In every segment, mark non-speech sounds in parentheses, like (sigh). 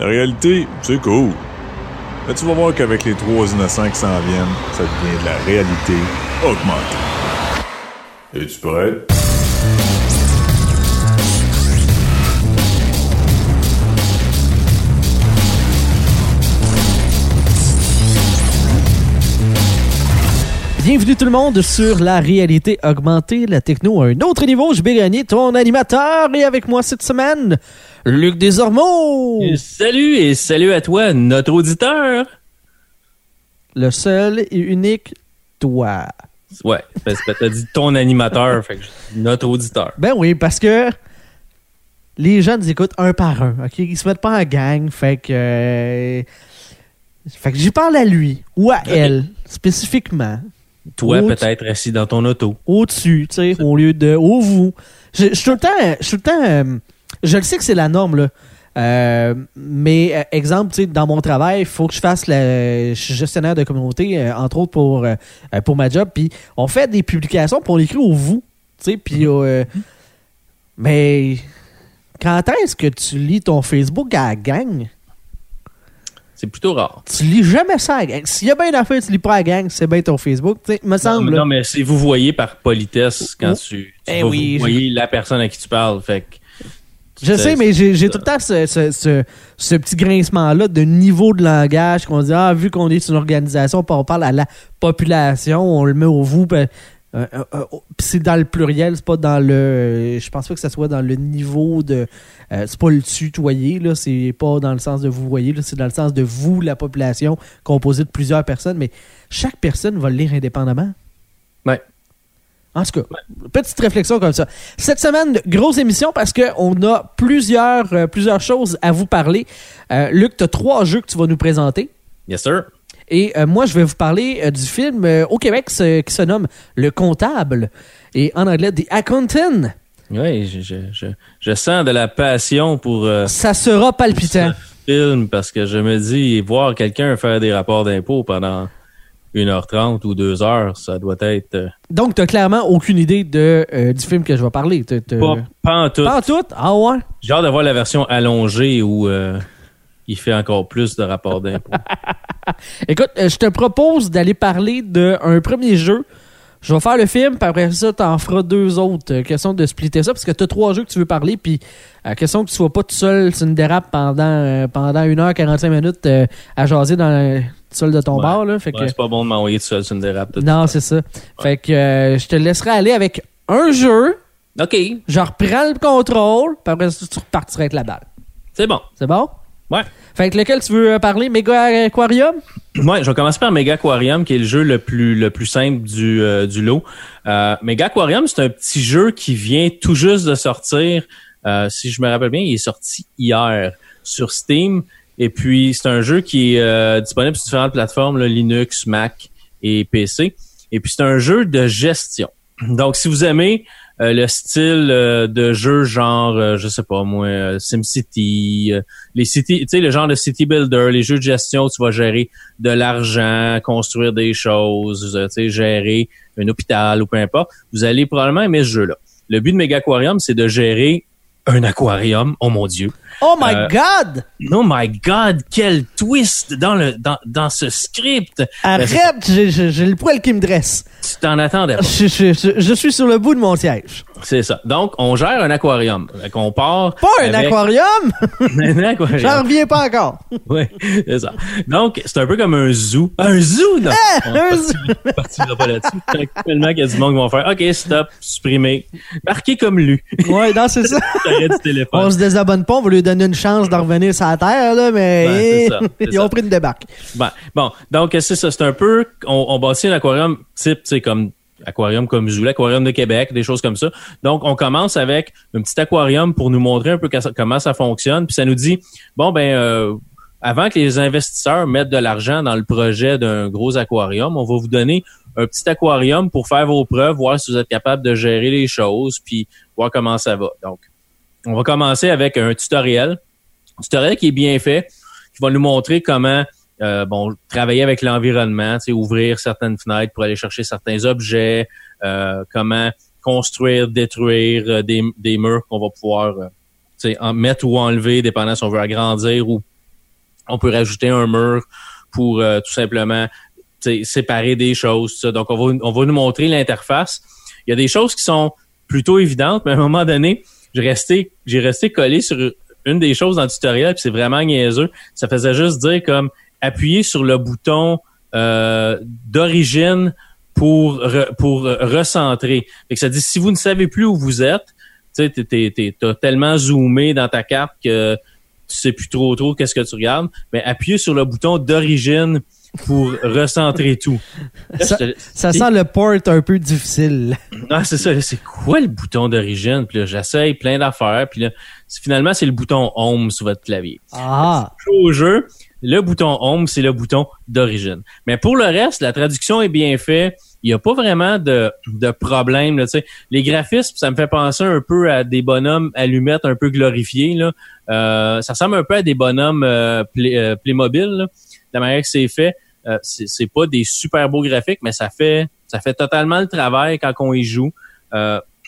La réalité, c'est cool. Mais tu vas voir qu'avec les trois innocents qui s'en viennent, ça devient de la réalité augmentée. Es-tu prêt? Bienvenue tout le monde sur la réalité augmentée, la techno à un autre niveau. Je vais gagner ton animateur et avec moi cette semaine, Luc Desormeaux. Salut et salut à toi, notre auditeur. Le seul et unique toi. Ouais, parce que t'as dit ton animateur, fait que notre auditeur. Ben oui, parce que les gens nous écoutent un par un, ok? Ils se mettent pas en gang, fait que... euh, Fait que j'y parle à lui ou à elle, spécifiquement. Toi, peut-être assis dans ton auto. au-dessus, tu sais, au lieu de au vous. Je je suis tout le temps, je suis tout le temps, euh, je le sais que c'est la norme là. Euh, mais euh, exemple, tu sais, dans mon travail, il faut que je fasse le, je suis gestionnaire de communauté, euh, entre autres pour euh, euh, pour ma job. Puis on fait des publications, on écrit au vous, tu sais, puis euh, mais quand est-ce que tu lis ton Facebook à la gang? C'est plutôt rare. Tu lis jamais ça à la gang. S'il y a bien d'affaires, tu lis pas à la gang, c'est bien ton Facebook. Tu sais, me semble. Non, non, mais c'est vous voyez par politesse quand Oh. tu, tu Eh vas oui, vous voyez la personne à qui tu parles. Fait que Je sais, mais j'ai tout le temps ce, ce, ce, ce petit grincement-là de niveau de langage qu'on dit, ah, vu qu'on est une organisation, on parle à la population, on le met au vous, ben, euh, euh, euh, puis c'est dans le pluriel, c'est pas dans le. je pense pas que ça soit dans le niveau de. c'est pas le tutoyer, là, c'est pas dans le sens de vous voyez, là, c'est dans le sens de vous, la population, composée de plusieurs personnes, mais chaque personne va le lire indépendamment. Ouais. En tout cas, petite réflexion comme ça. Cette semaine, grosse émission parce qu'on a plusieurs, euh, plusieurs choses à vous parler. Euh, Luc, tu as trois jeux que tu vas nous présenter. yes sir. Et euh, moi, je vais vous parler du film au Québec qui se nomme Le Comptable et en anglais The Accountant. Oui, je, je, je, je sens de la passion pour Ça sera palpitant. ce film parce que je me dis voir quelqu'un faire des rapports d'impôts pendant 1h30 ou 2 heures, ça doit être euh, Donc, tu clairement aucune idée de, euh, du film que je vais parler. T'as- t'as- pas, pas en tout. Pas en tout? Ah ouais? J'ai hâte de voir la version allongée où euh, il fait encore plus de rapports d'impôts. (laughs) Écoute, je te propose d'aller parler d'un premier jeu. Je vais faire le film, puis après ça, t'en feras deux autres. Question de splitter ça, parce que t'as trois jeux que tu veux parler, puis question que tu sois pas tout seul sur une dérape pendant, pendant 1h45 minutes à jaser dans sol de ton Ouais. bar. Là, fait que, c'est pas bon de m'envoyer tout seul sur une dérape. non, c'est ça. Fait que euh, je te laisserai aller avec un jeu, OK, je reprends le contrôle, puis après ça, tu repartiras avec la balle. c'est bon. C'est bon? Ouais. Fait que lequel tu veux euh, parler? Mega Aquarium? Ouais, je vais commencer par Mega Aquarium, qui est le jeu le plus le plus simple du, euh, du lot. Euh, Mega Aquarium, c'est un petit jeu qui vient tout juste de sortir. Euh, si je me rappelle bien, il est sorti hier sur Steam. Et puis, c'est un jeu qui est euh, disponible sur différentes plateformes, là, Linux, Mac et PC. Et puis, c'est un jeu de gestion. Donc, si vous aimez euh, le style euh, de jeu genre, euh, je sais pas moi, euh, SimCity, euh, les city, tu sais, le genre de city builder, les jeux de gestion où tu vas gérer de l'argent, construire des choses, euh, tu sais, gérer un hôpital ou peu importe, vous allez probablement aimer ce jeu-là. Le but de Mega Aquarium, c'est de gérer un aquarium. Oh mon Dieu. Oh my Euh, God! Oh my God, quel twist dans le dans, dans ce script. Arrête, j'ai- le poil qui me dresse. Tu t'en attendais pas. Je, je- je- je suis sur le bout de mon siège. C'est ça. Donc, on gère un aquarium. Qu'on part. Pas un avec- aquarium! (laughs) un aquarium. J'en reviens pas encore. (laughs) Oui, c'est ça. Donc, c'est un peu comme un zoo. Un zoo, non? On un zoo. partira- partira pas là-dessus. Tellement qu'il y a du monde qui vont faire OK, stop, supprimer. Marqué comme lu. Ouais, non, c'est ça. (laughs) Du téléphone. On se désabonne pas, on va lui donner une chance de revenir sur la terre, là, mais Ben, c'est ça, c'est ils ont ça. pris une débarque. Ben, bon, donc c'est ça. C'est un peu. On, on bâtit un aquarium type, tu sais, comme aquarium comme Zoo, l'aquarium de Québec, des choses comme ça. Donc, on commence avec un petit aquarium pour nous montrer un peu comment ça fonctionne. Puis ça nous dit, bon, ben, euh, avant que les investisseurs mettent de l'argent dans le projet d'un gros aquarium, on va vous donner un petit aquarium pour faire vos preuves, voir si vous êtes capable de gérer les choses, puis voir comment ça va. Donc, on va commencer avec un tutoriel. Un tutoriel qui est bien fait, qui va nous montrer comment euh, bon, travailler avec l'environnement, ouvrir certaines fenêtres pour aller chercher certains objets, euh, comment construire, détruire euh, des, des murs qu'on va pouvoir euh, en mettre ou enlever, dépendant si on veut agrandir ou On peut rajouter un mur pour euh, tout simplement séparer des choses. Donc, on va, on va nous montrer l'interface. Il y a des choses qui sont plutôt évidentes, mais à un moment donné, j'ai resté, j'ai resté collé sur une des choses dans le tutoriel, puis c'est vraiment niaiseux. Ça faisait juste dire comme appuyer sur le bouton euh, d'origine pour pour recentrer. Fait que ça dit si vous ne savez plus où vous êtes, tu sais, t'as tellement zoomé dans ta carte que tu sais plus trop trop qu'est-ce que tu regardes, mais appuyez sur le bouton d'origine pour recentrer tout. ça, sent le port un peu difficile. Ah, c'est ça. C'est quoi le bouton d'origine? Puis là, j'essaye plein d'affaires. Puis là, finalement, c'est le bouton Home sur votre clavier. Ah! Au jeu, le bouton Home, c'est le bouton d'origine. Mais pour le reste, la traduction est bien faite. Il n'y a pas vraiment de, de problème. Là, les graphismes, ça me fait penser un peu à des bonhommes allumettes un peu glorifiés. Là. Euh, ça ressemble un peu à des bonhommes euh, euh Playmobil. La manière que c'est fait, euh, c'est pas des super beaux graphiques, mais ça fait ça fait totalement le travail quand on y joue.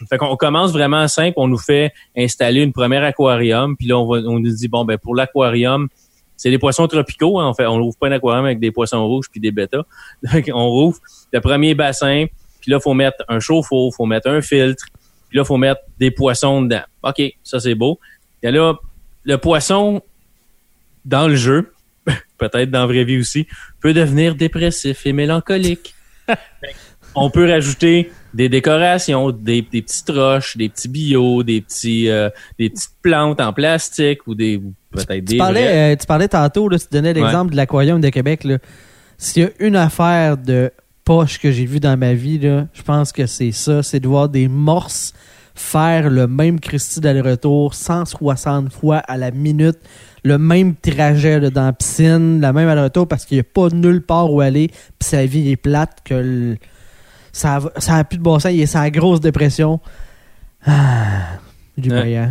Fait qu'on commence vraiment simple, on nous fait installer une première aquarium, puis là on, va, on nous dit bon ben pour l'aquarium, c'est des poissons tropicaux. Hein. On fait, on ouvre pas un aquarium avec des poissons rouges puis des bêtas. (laughs) on rouvre le premier bassin. Puis là, faut mettre un chauffe-eau, faut mettre un filtre. Puis là, faut mettre des poissons dedans. OK, ça c'est beau. Et là, le poisson dans le jeu, (laughs) peut-être dans la vraie vie aussi, peut devenir dépressif et mélancolique. (laughs) on peut rajouter des décorations, des, petites roches, des petits bio, des petits euh, des petites plantes en plastique ou des peut-être des. Tu parlais, euh, tu parlais tantôt, là, tu donnais l'exemple de l'aquarium de Québec. S'il y a une affaire de poche que j'ai vue dans ma vie, là, je pense que c'est ça, c'est de voir des morses faire le même Christy d'aller-retour 160 fois à la minute, le même trajet dans la piscine, la même aller-retour parce qu'il n'y a pas nulle part où aller, puis sa vie est plate que ça, a, ça plus de bon sens, il est sa grosse dépression. Ah, du ouais.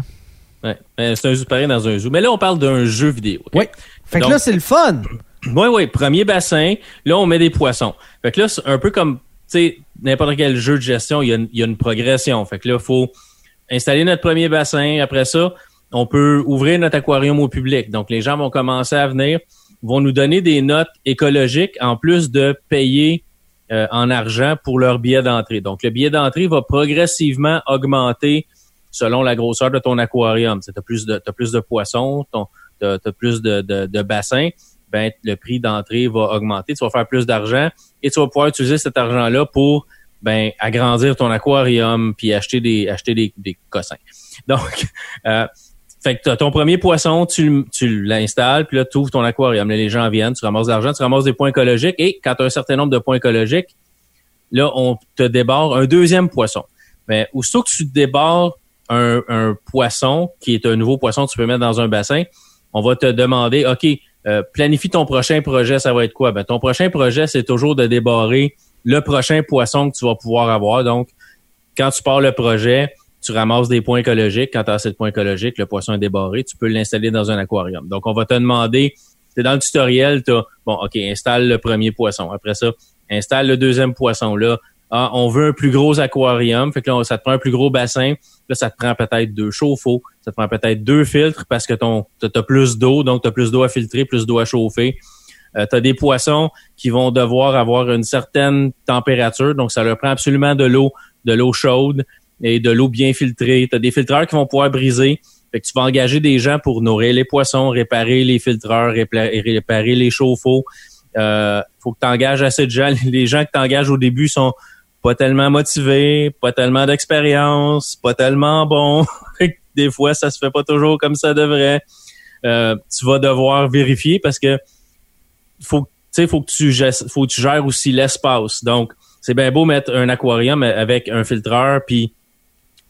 ouais. C'est un zoo pareil dans un zoo. Mais là, on parle d'un jeu vidéo. Oui. Fait que là, c'est le fun. Oui, oui. Premier bassin. Là, on met des poissons. Fait que là, c'est un peu comme, tu sais, n'importe quel jeu de gestion, il y, a une, il y a une progression. Fait que là, il faut installer notre premier bassin. Après ça, on peut ouvrir notre aquarium au public. Donc, les gens vont commencer à venir, vont nous donner des notes écologiques en plus de payer euh, en argent pour leur billet d'entrée. Donc, le billet d'entrée va progressivement augmenter selon la grosseur de ton aquarium. Tu as plus de, plus de poissons, tu as, plus de, bassins, ben, le prix d'entrée va augmenter. Tu vas faire plus d'argent et tu vas pouvoir utiliser cet argent-là pour ben, agrandir ton aquarium puis acheter des, acheter cossins. Donc, (laughs) euh, fait que ton premier poisson, tu, l'installes, puis là, tu ouvres ton aquarium. Là, les gens viennent, tu ramasses de l'argent, tu ramasses des points écologiques, et quand tu as un certain nombre de points écologiques, là, on te débarre un deuxième poisson. Mais aussitôt que tu débarres un, un, poisson, qui est un nouveau poisson que tu peux mettre dans un bassin, on va te demander, OK, euh, planifie ton prochain projet, ça va être quoi? Ben, ton prochain projet, c'est toujours de débarrer le prochain poisson que tu vas pouvoir avoir. Donc, quand tu pars le projet, tu ramasses des points écologiques. Quand tu as assez de points écologiques, le poisson est débarré, tu peux l'installer dans un aquarium. Donc, on va te demander, c'est dans le tutoriel, tu bon, OK, installe le premier poisson. Après ça, installe le deuxième poisson. Là, ah, on veut un plus gros aquarium. Fait que là, ça te prend un plus gros bassin. Là, ça te prend peut-être deux chauffe-eau. Ça te prend peut-être deux filtres parce que ton, as plus d'eau, donc tu as plus d'eau à filtrer, plus d'eau à chauffer. Euh, tu as des poissons qui vont devoir avoir une certaine température, donc ça leur prend absolument de l'eau, de l'eau chaude et de l'eau bien filtrée. Tu as des filtreurs qui vont pouvoir briser. Fait que tu vas engager des gens pour nourrir les poissons, réparer les filtreurs, réparer les chauffe-eau. Euh, faut que tu engages assez de gens. Les gens que tu engages au début sont pas tellement motivés, pas tellement d'expérience, pas tellement bons. (laughs) des fois, ça se fait pas toujours comme ça devrait. Euh, tu vas devoir vérifier parce que faut, faut que tu faut que tu gères aussi l'espace. Donc, c'est bien beau mettre un aquarium avec un filtreur puis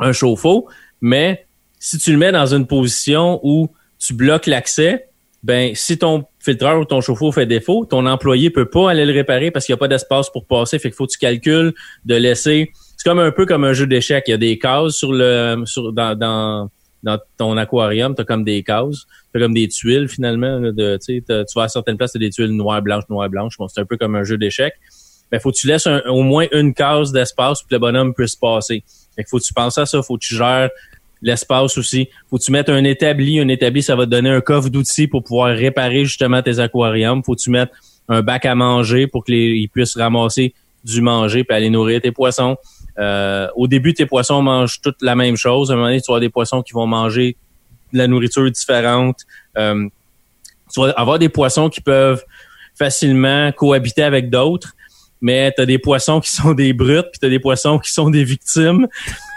un chauffe-eau, mais si tu le mets dans une position où tu bloques l'accès, ben si ton filtreur ou ton chauffe-eau fait défaut, ton employé peut pas aller le réparer parce qu'il n'y a pas d'espace pour passer. Fait qu'il faut que tu calcules de laisser. C'est comme un peu comme un jeu d'échecs. Il y a des cases sur le sur dans, dans, dans ton aquarium, tu as comme des cases. Tu comme des tuiles finalement. de, tu vas à certaines places, tu des tuiles noires, blanches, noires, blanches. Bon, c'est un peu comme un jeu d'échecs. Mais faut que tu laisses au moins une case d'espace pour que le bonhomme puisse passer. Fait faut que tu penses à ça, faut que tu gères l'espace aussi. Faut que tu mettes un établi. Un établi, ça va te donner un coffre d'outils pour pouvoir réparer justement tes aquariums. Faut que tu mettes un bac à manger pour qu'ils puissent ramasser du manger puis aller nourrir tes poissons. Euh, au début, tes poissons mangent toutes la même chose. À un moment donné, tu vas des poissons qui vont manger de la nourriture différente. Euh, tu vas avoir des poissons qui peuvent facilement cohabiter avec d'autres, mais tu as des poissons qui sont des brutes, puis tu as des poissons qui sont des victimes.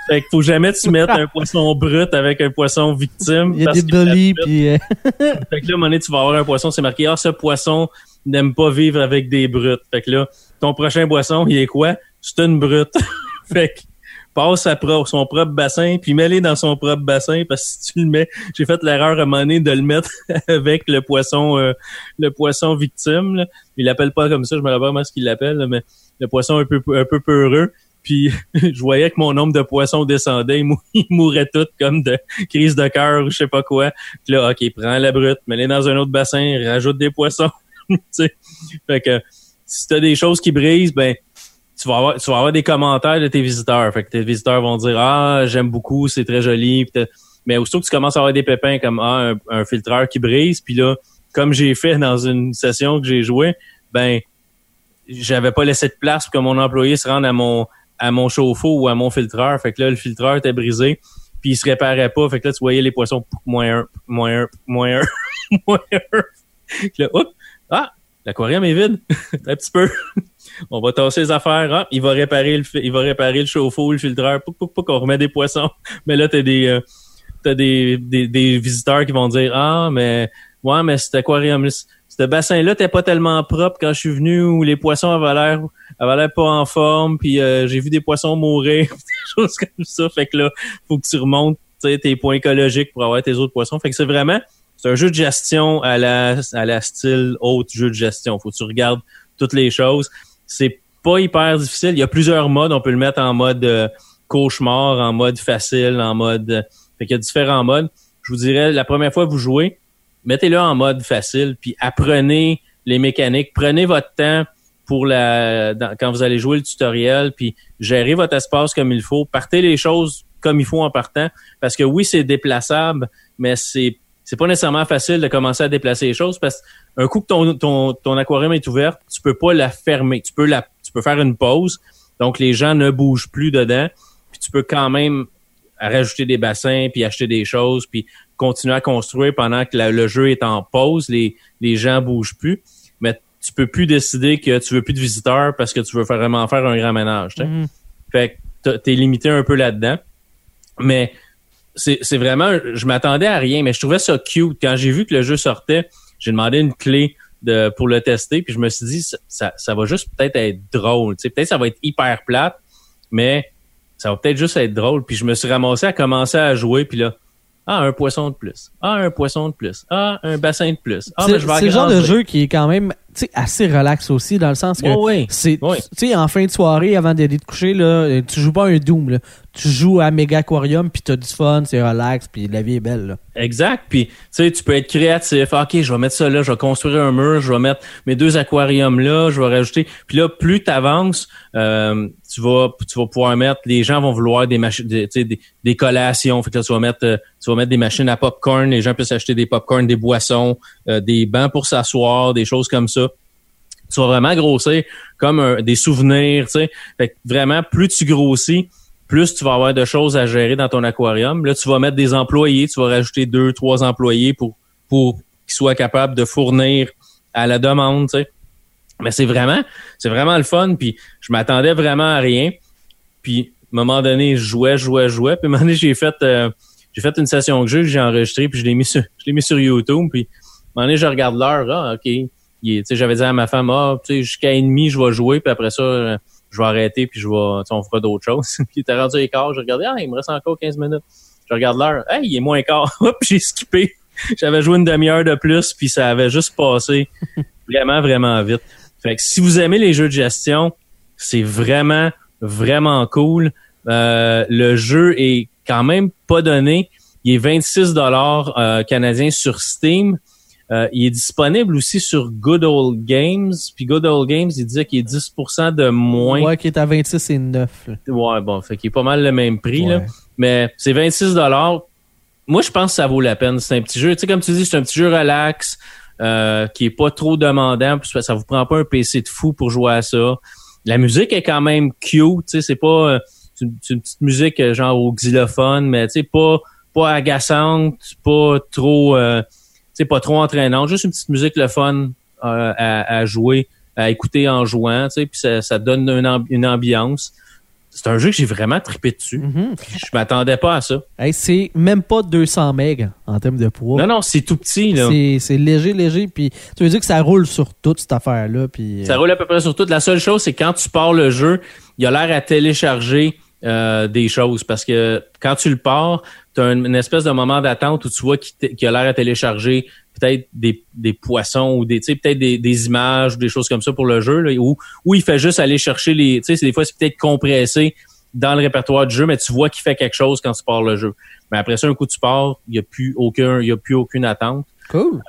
Fait qu'il faut jamais tu mettre un poisson brut avec un poisson victime. Il y a des bullies, puis... Euh, (laughs) fait que là, à un moment donné, tu vas avoir un poisson, c'est marqué « Ah, ce poisson n'aime pas vivre avec des brutes. » Fait que là, ton prochain poisson, il est quoi? C'est une brute. (laughs) fait que passe à son propre bassin, puis mets-les dans son propre bassin, parce que si tu le mets, j'ai fait l'erreur à un moment donné de le mettre (laughs) avec le poisson euh, le poisson victime. Là. Il l'appelle pas comme ça, je me rappelle pas ce qu'il l'appelle, mais le poisson un peu un peu peureux. Puis (laughs) je voyais que mon nombre de poissons descendait, ils, (laughs) mouraient tous comme de crise de cœur ou je sais pas quoi. Puis là, ok, prends la brute, mets-les dans un autre bassin, rajoute des poissons. fait que si t'as des choses qui brisent, ben tu vas avoir tu vas avoir des commentaires de tes visiteurs. Fait que tes visiteurs vont dire ah j'aime beaucoup, c'est très joli. mais aussitôt que tu commences à avoir des pépins comme ah un, filtreur qui brise, puis là comme j'ai fait dans une session que j'ai joué, ben j'avais pas laissé de place pour que mon employé se rende à mon à mon chauffe-eau ou à mon filtreur. Fait que là, le filtreur était brisé, puis il se réparait pas. Fait que là, tu voyais les poissons moins un, moins un, moins un, (laughs) moins un. là, ah, l'aquarium est vide. (laughs) un petit peu. On va tasser les affaires. Ah, il va réparer le, il va réparer le chauffe-eau, le filtreur. Pouc, pouc, pouc, on remet des poissons. (laughs) Mais là, t'as des, euh, t'as des, des, des visiteurs qui vont dire, ah, mais, ouais, mais cet aquarium ce bassin-là t'es pas tellement propre quand je suis venu où les poissons avaient l'air avaient l'air pas en forme puis euh, j'ai vu des poissons mourir (laughs) des choses comme ça fait que là faut que tu remontes tes points écologiques pour avoir tes autres poissons fait que c'est vraiment c'est un jeu de gestion à la à la style autre jeu de gestion faut que tu regardes toutes les choses c'est pas hyper difficile. Il y a plusieurs modes. On peut le mettre en mode euh, cauchemar en mode facile en mode euh, fait qu'il y a différents modes. Je vous dirais la première fois que vous jouez mettez-le en mode facile, puis apprenez les mécaniques, prenez votre temps pour la quand vous allez jouer le tutoriel, puis gérez votre espace comme il faut, partez les choses comme il faut en partant, parce que oui, c'est déplaçable, mais c'est c'est pas nécessairement facile de commencer à déplacer les choses parce qu'un coup que ton, ton, ton aquarium est ouvert, tu peux pas la fermer. Tu peux la tu peux faire une pause. Donc les gens ne bougent plus dedans. Puis tu peux quand même rajouter des bassins, puis acheter des choses, puis continuer à construire pendant que le jeu est en pause, les, les gens bougent plus. Mais tu peux plus décider que tu veux plus de visiteurs parce que tu veux vraiment faire un grand ménage. Mm-hmm. Fait que t'es limité un peu là-dedans. Mais c'est vraiment, je m'attendais à rien, mais je trouvais ça cute. Quand j'ai vu que le jeu sortait, j'ai demandé une clé de, pour le tester, puis je me suis dit, ça, ça, va juste peut-être être drôle. Peut-être ça va être hyper plate, mais ça va peut-être juste être drôle. Puis je me suis ramassé à commencer à jouer, puis là, ah, un poisson de plus. Ah, un poisson de plus. Ah, un bassin de plus. Ah, ben, c'est le genre de jeu qui est quand même assez relax aussi, dans le sens que c'est tu sais en fin de soirée, avant d'aller te coucher, là, tu joues pas un Doom. Là tu joues à Mega Aquarium puis t'as du fun, c'est relax puis la vie est belle. Là. Exact. Puis tu sais, tu peux être créatif. Ok, je vais mettre ça là, je vais construire un mur, je vais mettre mes deux aquariums là, je vais rajouter. Puis là, plus tu avances, euh, tu vas tu vas pouvoir mettre. Les gens vont vouloir des machines, des, des, des collations. Fait que là, tu vas mettre euh, tu vas mettre des machines à popcorn. Les gens peuvent acheter des popcorn, des boissons, euh, des bancs pour s'asseoir, des choses comme ça tu vas vraiment grossir comme des souvenirs, tu sais. Fait que vraiment, plus tu grossis, plus tu vas avoir de choses à gérer dans ton aquarium. Là, tu vas mettre des employés, tu vas rajouter deux, trois employés pour, pour qu'ils soient capables de fournir à la demande, tu sais. Mais c'est vraiment, c'est vraiment le fun. Puis je m'attendais vraiment à rien. Puis à un moment donné, je jouais, jouais, jouais. Puis à un moment donné, j'ai fait, euh, j'ai fait une session de jeu que j'ai enregistrée, puis je l'ai mis sur, je l'ai mis sur YouTube. Puis à un moment donné, je regarde l'heure. Ah, ok. J'avais dit à ma femme, ah, jusqu'à une demi, je vais jouer. Puis après ça, euh, je vais arrêter puis je vais, on fera d'autres choses. (laughs) puis il était rendu écart, je regardais, ah, il me reste encore 15 minutes. Je regarde l'heure, hey, il est moins quart. (laughs) Hop, j'ai skippé. (laughs) J'avais joué une demi-heure de plus puis ça avait juste passé vraiment, vraiment vite. Fait que si vous aimez les jeux de gestion, c'est vraiment, vraiment cool. Euh, le jeu est quand même pas donné. Il est 26 dollars euh, canadiens sur Steam. Euh, il est disponible aussi sur Good Old Games. Puis Good Old Games, il disait qu'il est 10% de moins. Ouais, qui est à 26 et 9. Ouais, bon, fait qu'il est pas mal le même prix. Là. mais c'est 26 dollars. Moi, je pense que ça vaut la peine. C'est un petit jeu. Tu sais, comme tu dis, c'est un petit jeu relax, euh, qui est pas trop demandant. Ça vous prend pas un PC de fou pour jouer à ça. La musique est quand même cute. Tu c'est pas euh, c'est une, petite musique euh, genre au xylophone, mais tu pas pas agaçante, pas trop, euh, pas trop entraînante. Juste une petite musique le fun euh, à, jouer, à écouter en jouant. Puis ça, ça donne une ambiance. C'est un jeu que j'ai vraiment trippé dessus. Mhm. Je m'attendais pas à ça. Hey, c'est même pas 200 MB en termes de poids. Non, non, c'est tout petit, là. C'est léger, léger. Puis tu veux dire que ça roule sur toute cette affaire-là. Puis, Ça euh, roule à peu près sur tout. La seule chose, c'est quand tu pars le jeu, il a l'air à télécharger euh, des choses parce que quand tu le pars, tu as une, une espèce de moment d'attente où tu vois qu'il a l'air à télécharger peut-être des, des poissons ou des tu sais, peut-être des, des images ou des choses comme ça pour le jeu là, où, où il fait juste aller chercher les tu sais c'est des fois c'est peut-être compressé dans le répertoire du jeu mais tu vois qu'il fait quelque chose quand tu pars le jeu. Mais après ça un coup tu pars, il y a plus aucun il y a plus aucune attente. Cool.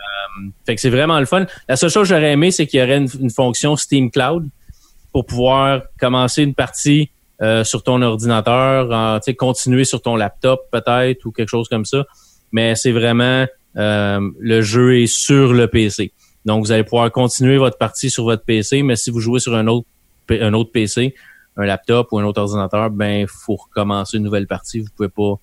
Fait que c'est vraiment le fun. La seule chose que j'aurais aimé, c'est qu'il y aurait une, une fonction Steam Cloud pour pouvoir commencer une partie euh, sur ton ordinateur, en, tu sais, continuer sur ton laptop peut-être ou quelque chose comme ça. Mais c'est vraiment euh, le jeu est sur le PC. Donc vous allez pouvoir continuer votre partie sur votre PC, mais si vous jouez sur un autre un autre PC, un laptop ou un autre ordinateur, ben faut recommencer une nouvelle partie. Vous pouvez pas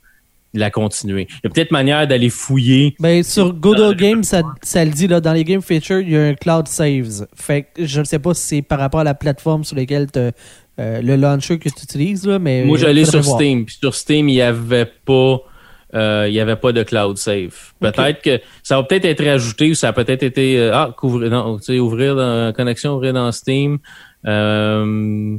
la continuer. Il y a peut-être manière d'aller fouiller Ben, sur Godot Games, ça, ça le dit, là, dans les Game Features, il y a un Cloud Saves. Fait que je ne sais pas si c'est par rapport à la plateforme sur laquelle t'as, euh, le launcher que tu utilises, là, mais. Moi, j'allais faudrait sur voir. Steam. Puis sur Steam, il y avait pas, euh, il y avait pas de cloud save. Peut-être que ça va peut-être être ajouté ou ça a peut-être été euh, ah couvrir, non, tu sais, ouvrir dans connexion, ouvrir dans Steam. Euh,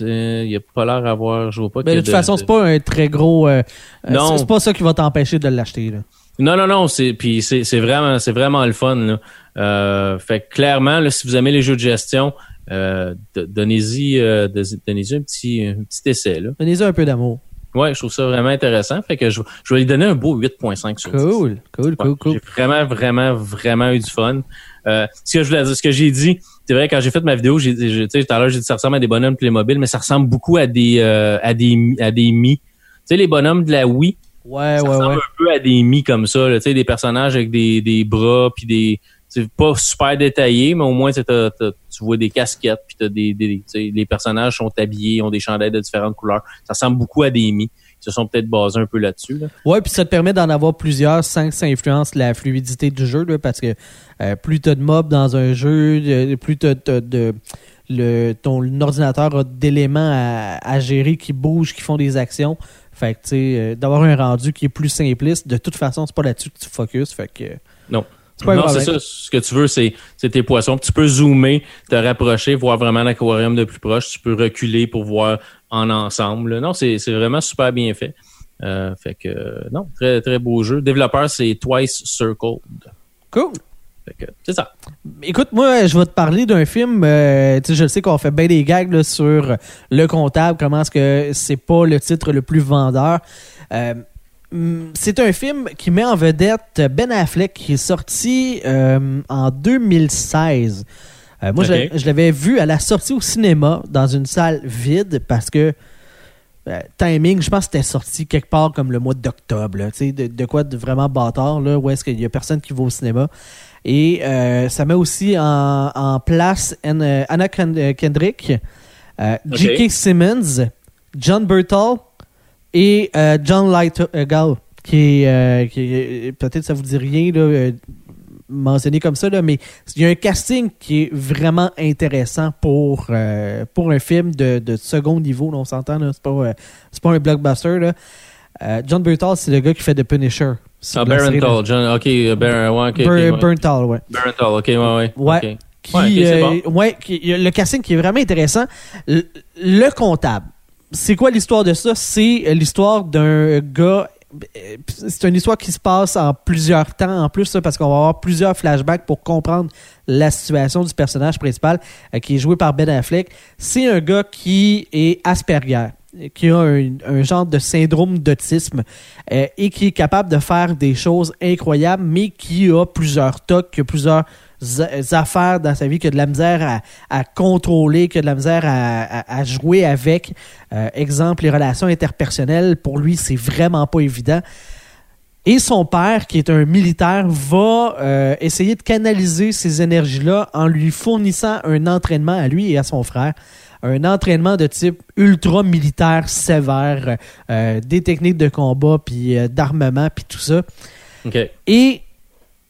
il y a, pas l'air d'avoir, je vois pas. Y de toute façon, c'est pas un très gros. euh, euh, Non. c'est- pas ça qui va t'empêcher de l'acheter, là. Non, non, non, c'est puis c'est c'est vraiment c'est vraiment le fun. Là. Euh, fait que clairement, là, si vous aimez les jeux de gestion, euh, donnez-y euh, donnez-y un petit un petit essai. Donnez-y un peu d'amour. Ouais, je trouve ça vraiment intéressant. Fait que je, je vais lui donner un beau 8.5 sur 10. Cool, cool, Ouais, cool, cool. J'ai vraiment, vraiment, vraiment eu du fun. Euh, ce que je voulais dire, ce que j'ai dit, c'est vrai, quand j'ai fait ma vidéo, j'ai, j'ai- tu sais, tout à l'heure, j'ai dit ça ressemble à des bonhommes Playmobil, mais ça ressemble beaucoup à des, euh, à des, à des Mi. Tu sais, les bonhommes de la Wii, Ouais, ça ouais, ressemble ouais. un peu à des Mi comme ça, tu sais, des personnages avec des, des bras, puis des, c'est pas super détaillé, mais au moins, tu vois des casquettes, puis t'as des, des les personnages sont habillés, ont des chandails de différentes couleurs. Ça ressemble beaucoup à des Mi. Ils se sont peut-être basés un peu là-dessus, là. Ouais, puis ça te permet d'en avoir plusieurs sans que ça influence la fluidité du jeu, là, parce que euh, plus t'as de mobs dans un jeu, plus t'as de le ton ordinateur a d'éléments à, à gérer qui bougent, qui font des actions. Fait que tu sais, euh, d'avoir un rendu qui est plus simpliste, de toute façon, c'est pas là-dessus que tu focuses. Fait que Non. Pas non, c'est ça. Ce que tu veux, c'est, tes poissons. Puis tu peux zoomer, te rapprocher, voir vraiment l'aquarium de plus proche. Tu peux reculer pour voir en ensemble. Non, c'est, vraiment super bien fait. Euh, fait que, euh, non, très, très beau jeu. Développeur, c'est Twice Circled. Cool. Fait que, c'est ça. Écoute, moi, je vais te parler d'un film. euh, je sais qu'on fait bien des gags là, sur le comptable, comment est-ce que c'est pas le titre le plus vendeur. Hum, c'est un film qui met en vedette Ben Affleck, qui est sorti euh, en 2016. Euh, moi, je l'avais vu à la sortie au cinéma dans une salle vide parce que euh, timing, je pense que c'était sorti quelque part comme le mois d'octobre, là, tu sais, de, de quoi de vraiment bâtard, là, où est-ce qu'il y a personne qui va au cinéma. Et ça met aussi en, en place Anna, Anna Ken- Kendrick. J.K. Simmons, John Bertal et euh, John Lightgall, qui est, euh, qui peut-être ça vous dit rien là, euh, mentionné comme ça, là, mais il y a un casting qui est vraiment intéressant pour, euh, pour un film de, de second niveau, là, on s'entend, c'est pas, euh, c'est pas un blockbuster. Là. Euh, John Bertal, c'est le gars qui fait The Punisher. Ah. Barenthal. John, ok, Bar- ouais, ok, ok, ouais. Ouais. Ok, ouais, ouais. Ouais. ok. Qui, Ouais, qui- le casting qui est vraiment intéressant. Le, le comptable. C'est quoi l'histoire de ça? C'est euh, l'histoire d'un gars. euh, C'est une histoire qui se passe en plusieurs temps en plus, parce qu'on va avoir plusieurs flashbacks pour comprendre la situation du personnage principal euh, qui est joué par Ben Affleck. C'est un gars qui est Asperger. qui a un, genre de syndrome d'autisme et qui est capable de faire des choses incroyables, mais qui a plusieurs tocs, plusieurs affaires dans sa vie, qui a de la misère à, à contrôler, qui a de la misère à, à- à jouer avec. Euh, exemple, les relations interpersonnelles, pour lui, c'est vraiment pas évident. Et son père, qui est un militaire, va euh, essayer de canaliser ces énergies-là en lui fournissant un entraînement à lui et à son frère. Un entraînement de type ultra militaire sévère, euh, des techniques de combat, puis euh, d'armement, puis tout ça. Et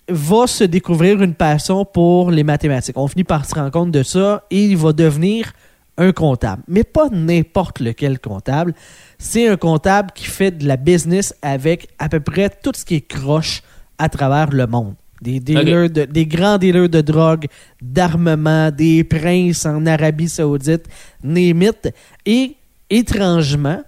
va se découvrir une passion pour les mathématiques. On finit par se rendre compte de ça et il va devenir un comptable. Mais pas n'importe lequel comptable. C'est un comptable qui fait de la business avec à peu près tout ce qui est croche à travers le monde. Des, dealers de- des grands dealers de drogue, d'armement, des princes en Arabie Saoudite, it. Et étrangement,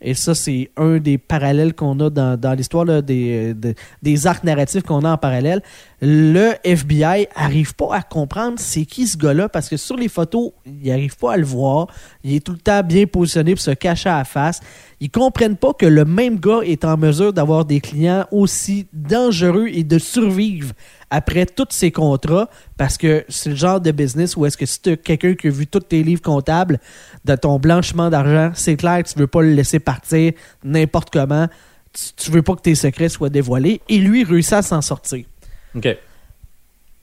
et ça, c'est un des parallèles qu'on a dans, l'histoire des, de- des arcs narratifs qu'on a en parallèle. Le FBI arrive pas à comprendre c'est qui ce gars-là parce que sur les photos, ils n'arrivent pas à le voir. Il est tout le temps bien positionné pour se cacher à la face. Ils comprennent pas que le même gars est en mesure d'avoir des clients aussi dangereux et de survivre après tous ces contrats parce que c'est le genre de business où est-ce que si tu quelqu'un qui a vu tous tes livres comptables de ton blanchiment d'argent, c'est clair que tu veux pas le laisser partir n'importe comment. Tu, tu veux pas que tes secrets soient dévoilés. Et lui réussit à s'en sortir. OK.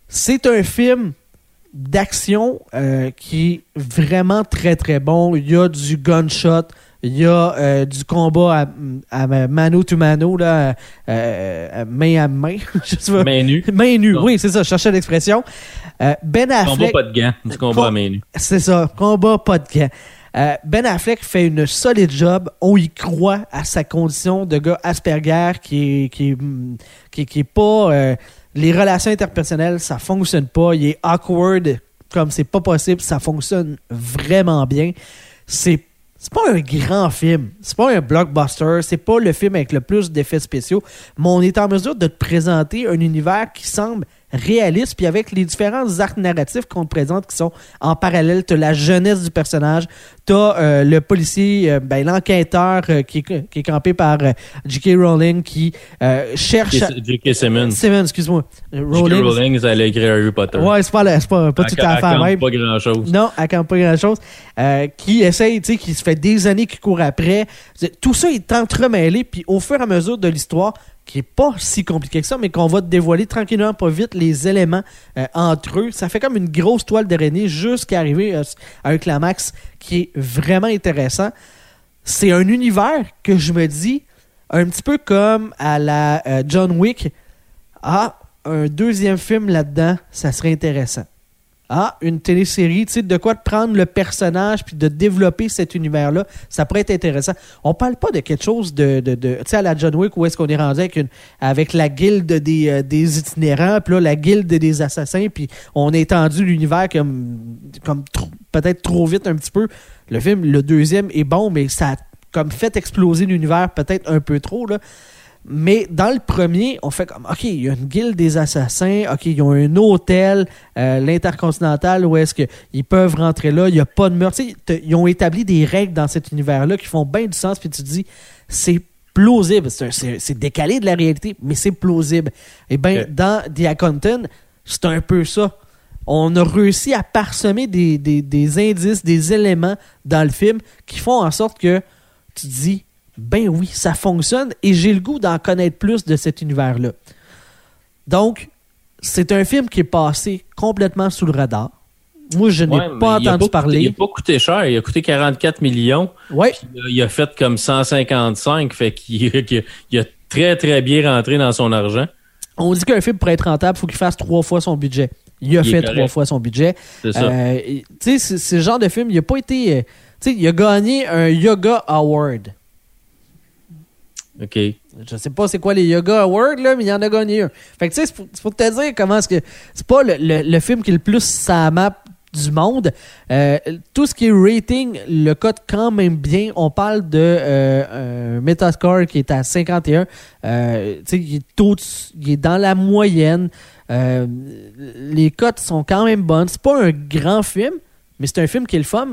C'est un film d'action euh, qui est vraiment très très bon. Il y a du gunshot, il y a euh, du combat à, à mano to mano, là, euh, main à main. (laughs) Main nue. Main nue, oui, c'est ça, je cherchais l'expression. Ben Combat Affleck. pas de gants. Du combat Com- à main nue. C'est ça, combat pas de gants. Ben Affleck fait une solide job. On y croit à sa condition de gars Asperger qui est, qui est, qui est- qui est pas. Les relations interpersonnelles, ça fonctionne pas. Il est awkward comme c'est pas possible. Ça fonctionne vraiment bien. C'est c'est pas un grand film. C'est pas un blockbuster. C'est pas le film avec le plus d'effets spéciaux. Mais on est en mesure de te présenter un univers qui semble réaliste. Puis avec les différents arcs narratifs qu'on te présente qui sont en parallèle, t'as la jeunesse du personnage, t'as euh, le policier, euh, ben, l'enquêteur euh, qui, est, qui est campé par euh, J.K. Rowling qui cherche. J.K. Simmons. Simmons, excuse-moi. J.K. Rowling. Rowling, elle a écrit Harry Potter. Ouais, c'est pas, la- c'est pas, pas tout à fait même. Pas grand-chose. Non, elle campe pas grand-chose. Qui essaye, tu sais, qui se fait des années qu'il court après. Tout ça est entremêlé, puis au fur et à mesure de l'histoire, qui est pas si compliqué que ça, mais qu'on va dévoiler tranquillement, pas vite, les éléments euh, entre eux. Ça fait comme une grosse toile d'araignée jusqu'à arriver euh, à un climax qui est vraiment intéressant. C'est un univers que je me dis, un petit peu comme à la euh, John Wick, ah, un deuxième film là-dedans, ça serait intéressant. Ah, une télésérie, tu sais, de quoi prendre le personnage puis de développer cet univers-là, ça pourrait être intéressant. On parle pas de quelque chose de, de, tu sais, à la John Wick, où est-ce qu'on est rendu avec, la guilde des, euh, itinérants, puis la guilde des assassins, puis on a étendu l'univers comme, comme peut-être trop vite un petit peu. Le film, le deuxième, est bon, mais ça a comme fait exploser l'univers peut-être un peu trop, là. Mais dans le premier, on fait comme, OK, il y a une guilde des assassins, OK, ils ont un hôtel, euh, l'intercontinental, où est-ce qu'ils peuvent rentrer là, il n'y a pas de meurtre. Ils ont établi des règles dans cet univers-là qui font bien du sens, puis tu te dis, c'est plausible. C'est décalé de la réalité, mais c'est plausible. Et bien, Ok. dans The Accountant, c'est un peu ça. On a réussi à parsemer des, des- des indices, des éléments dans le film qui font en sorte que tu te dis, ben oui, ça fonctionne et j'ai le goût d'en connaître plus de cet univers-là. Donc, c'est un film qui est passé complètement sous le radar. Moi, je n'ai Ouais, pas entendu coûté- parler. il a pas coûté cher. Il a coûté 44 millions. Puis, euh, il a fait comme 155. Fait (laughs) qu'il il a très, très bien rentré dans son argent. on dit qu'un film pour être rentable, il faut qu'il fasse trois fois son budget. Il a Il fait trois fois son budget. C'est ça. Euh, tu sais, le genre de film, il a pas été. euh, tu sais, il a gagné un Yoga Award. OK. Je sais pas c'est quoi les Yoga Awards, là, mais il y en a gagné un. Fait que tu sais, c'est pour, te dire comment est-ce que. C'est pas le, le- le film qui est le plus sa map du monde. Euh, tout ce qui est rating le code quand même bien. On parle de euh, Metascore qui est à 51. Euh, tu sais, il est, il est dans la moyenne. Les cotes sont quand même bonnes. C'est pas un grand film, mais c'est un film qui est le fun.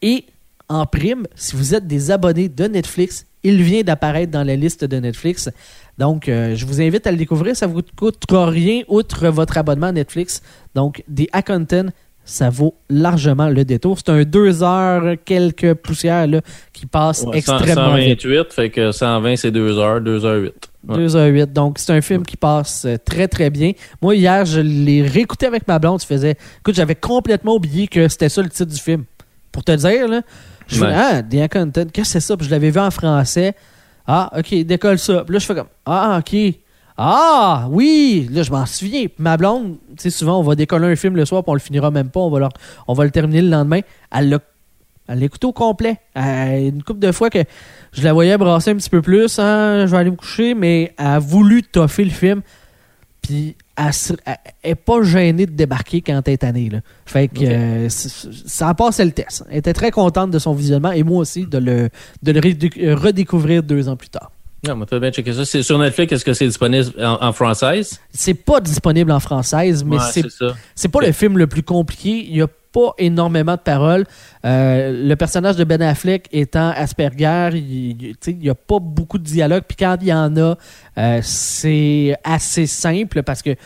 Et en prime, si vous êtes des abonnés de Netflix, il vient d'apparaître dans la liste de Netflix. Donc, euh, je vous invite à le découvrir. Ça ne vous coûtera rien outre votre abonnement à Netflix. Donc, des Accountant, ça vaut largement le détour. C'est un deux heures, quelques poussières là, qui Ouais, cent- extrêmement vite. 128, fait que 120, c'est 2 heures, 2 heures 8. Ouais. 2h08. Donc, c'est un film qui passe euh, très, très bien. Moi, hier, je l'ai réécouté avec ma blonde. Je faisais. Écoute, j'avais complètement oublié que c'était ça le titre du film. Pour te dire, là. Je Ouais. ah, The Accountant, qu'est-ce que c'est ça? Puis je l'avais vu en français. Ah, OK, décolle ça. Puis là, je fais comme, ah, OK. Ah, oui! Là, je m'en souviens. Puis ma blonde, tu sais, souvent, on va décoller un film le soir, puis on le finira même pas. On va, leur- on va le terminer le lendemain. Elle l'a elle au complet. Euh, une couple de fois que je la voyais brasser un petit peu plus, hein, je vais aller me coucher, mais elle a voulu toffer le film. Puis elle, se- elle- elle est pas gênée de débarquer quand elle est tannée. Là. Fait que euh, ça a passé le test. Elle était très contente de son visionnement et moi aussi de le, de le redéc- redécouvrir deux ans plus tard. Non, mais bien checker ça. C'est sur Netflix, est-ce que c'est disponible en, en française? C'est pas disponible en française, mais Ouais, c'est c'est pas le film le plus compliqué. Il n'y a pas énormément de paroles. Euh, le personnage de Ben Affleck étant Asperger, il n'y a pas beaucoup de dialogue. Puis quand il y en a, euh, c'est assez simple parce que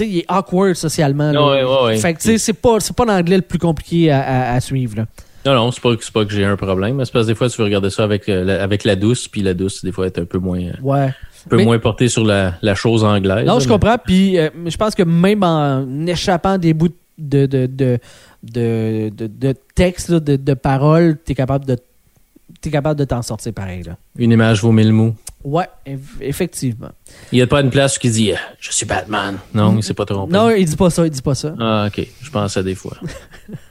il est awkward socialement. là. Ouais, ouais, ouais. Fait que tu sais, c'est pas, c'est pas l'anglais le plus compliqué à, à- à suivre. là. Non, non, c'est pas, pas que j'ai un problème. mais C'est parce que des fois, tu veux regarder ça avec, euh, la, avec la douce, puis la douce, des fois, est un peu moins, euh, Ouais. un peu Mais- moins portée sur la, la chose anglaise. Non, là, je mais- comprends. Puis euh, je pense que même en échappant des bouts de, de, de, de, de, texte, là, de, de paroles, t'es capable de t'es capable de t'en sortir pareil. Là. Une image vaut mille mots. Ouais, eff- effectivement. Il n'y a pas une place qui dit Je suis Batman. Non, il s'est pas trompé. Non, il dit pas ça, il dit pas ça. Ah, ok. Je pense à des fois. (laughs)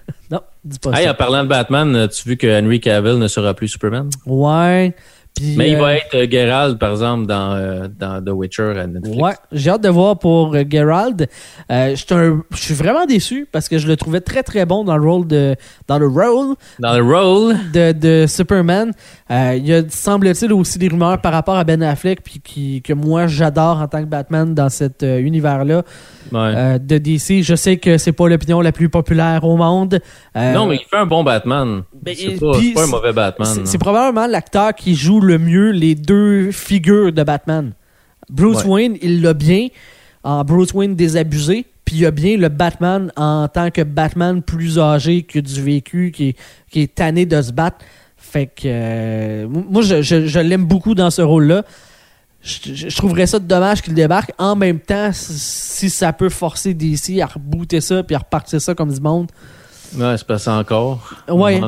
Pas Hey, ça. en parlant de Batman, as-tu vu que Henry Cavill ne sera plus Superman? Ouais. Puis, Mais il euh, va être euh, Geralt, par exemple, dans, euh, dans The Witcher à Netflix. Ouais, j'ai hâte de voir pour euh, Gerald. Euh, je suis vraiment déçu parce que je le trouvais très très bon dans le rôle de dans le rôle Dans le rôle, de, de Superman. Euh, il y a, semble-t-il, aussi des rumeurs par rapport à Ben Affleck, puis qui, que moi j'adore en tant que Batman dans cet euh, univers-là ouais. Euh, de DC. Je sais que c'est pas l'opinion la plus populaire au monde. Euh, non, mais il fait un bon Batman. Ben, c'est pas, un mauvais Batman. c'est probablement l'acteur qui joue le mieux les deux figures de Batman. Bruce Ouais. Wayne, il l'a bien en Bruce Wayne désabusé, puis il a bien le Batman en tant que Batman plus âgé, qui a du vécu, qui est, qui est tanné de se battre. Fait que euh, moi, je, je- je l'aime beaucoup dans ce rôle-là. Je, je- je trouverais ça dommage qu'il débarque. En même temps, si, ça peut forcer DC à rebooter ça puis à repartir ça comme du monde. Ouais, c'est passé encore.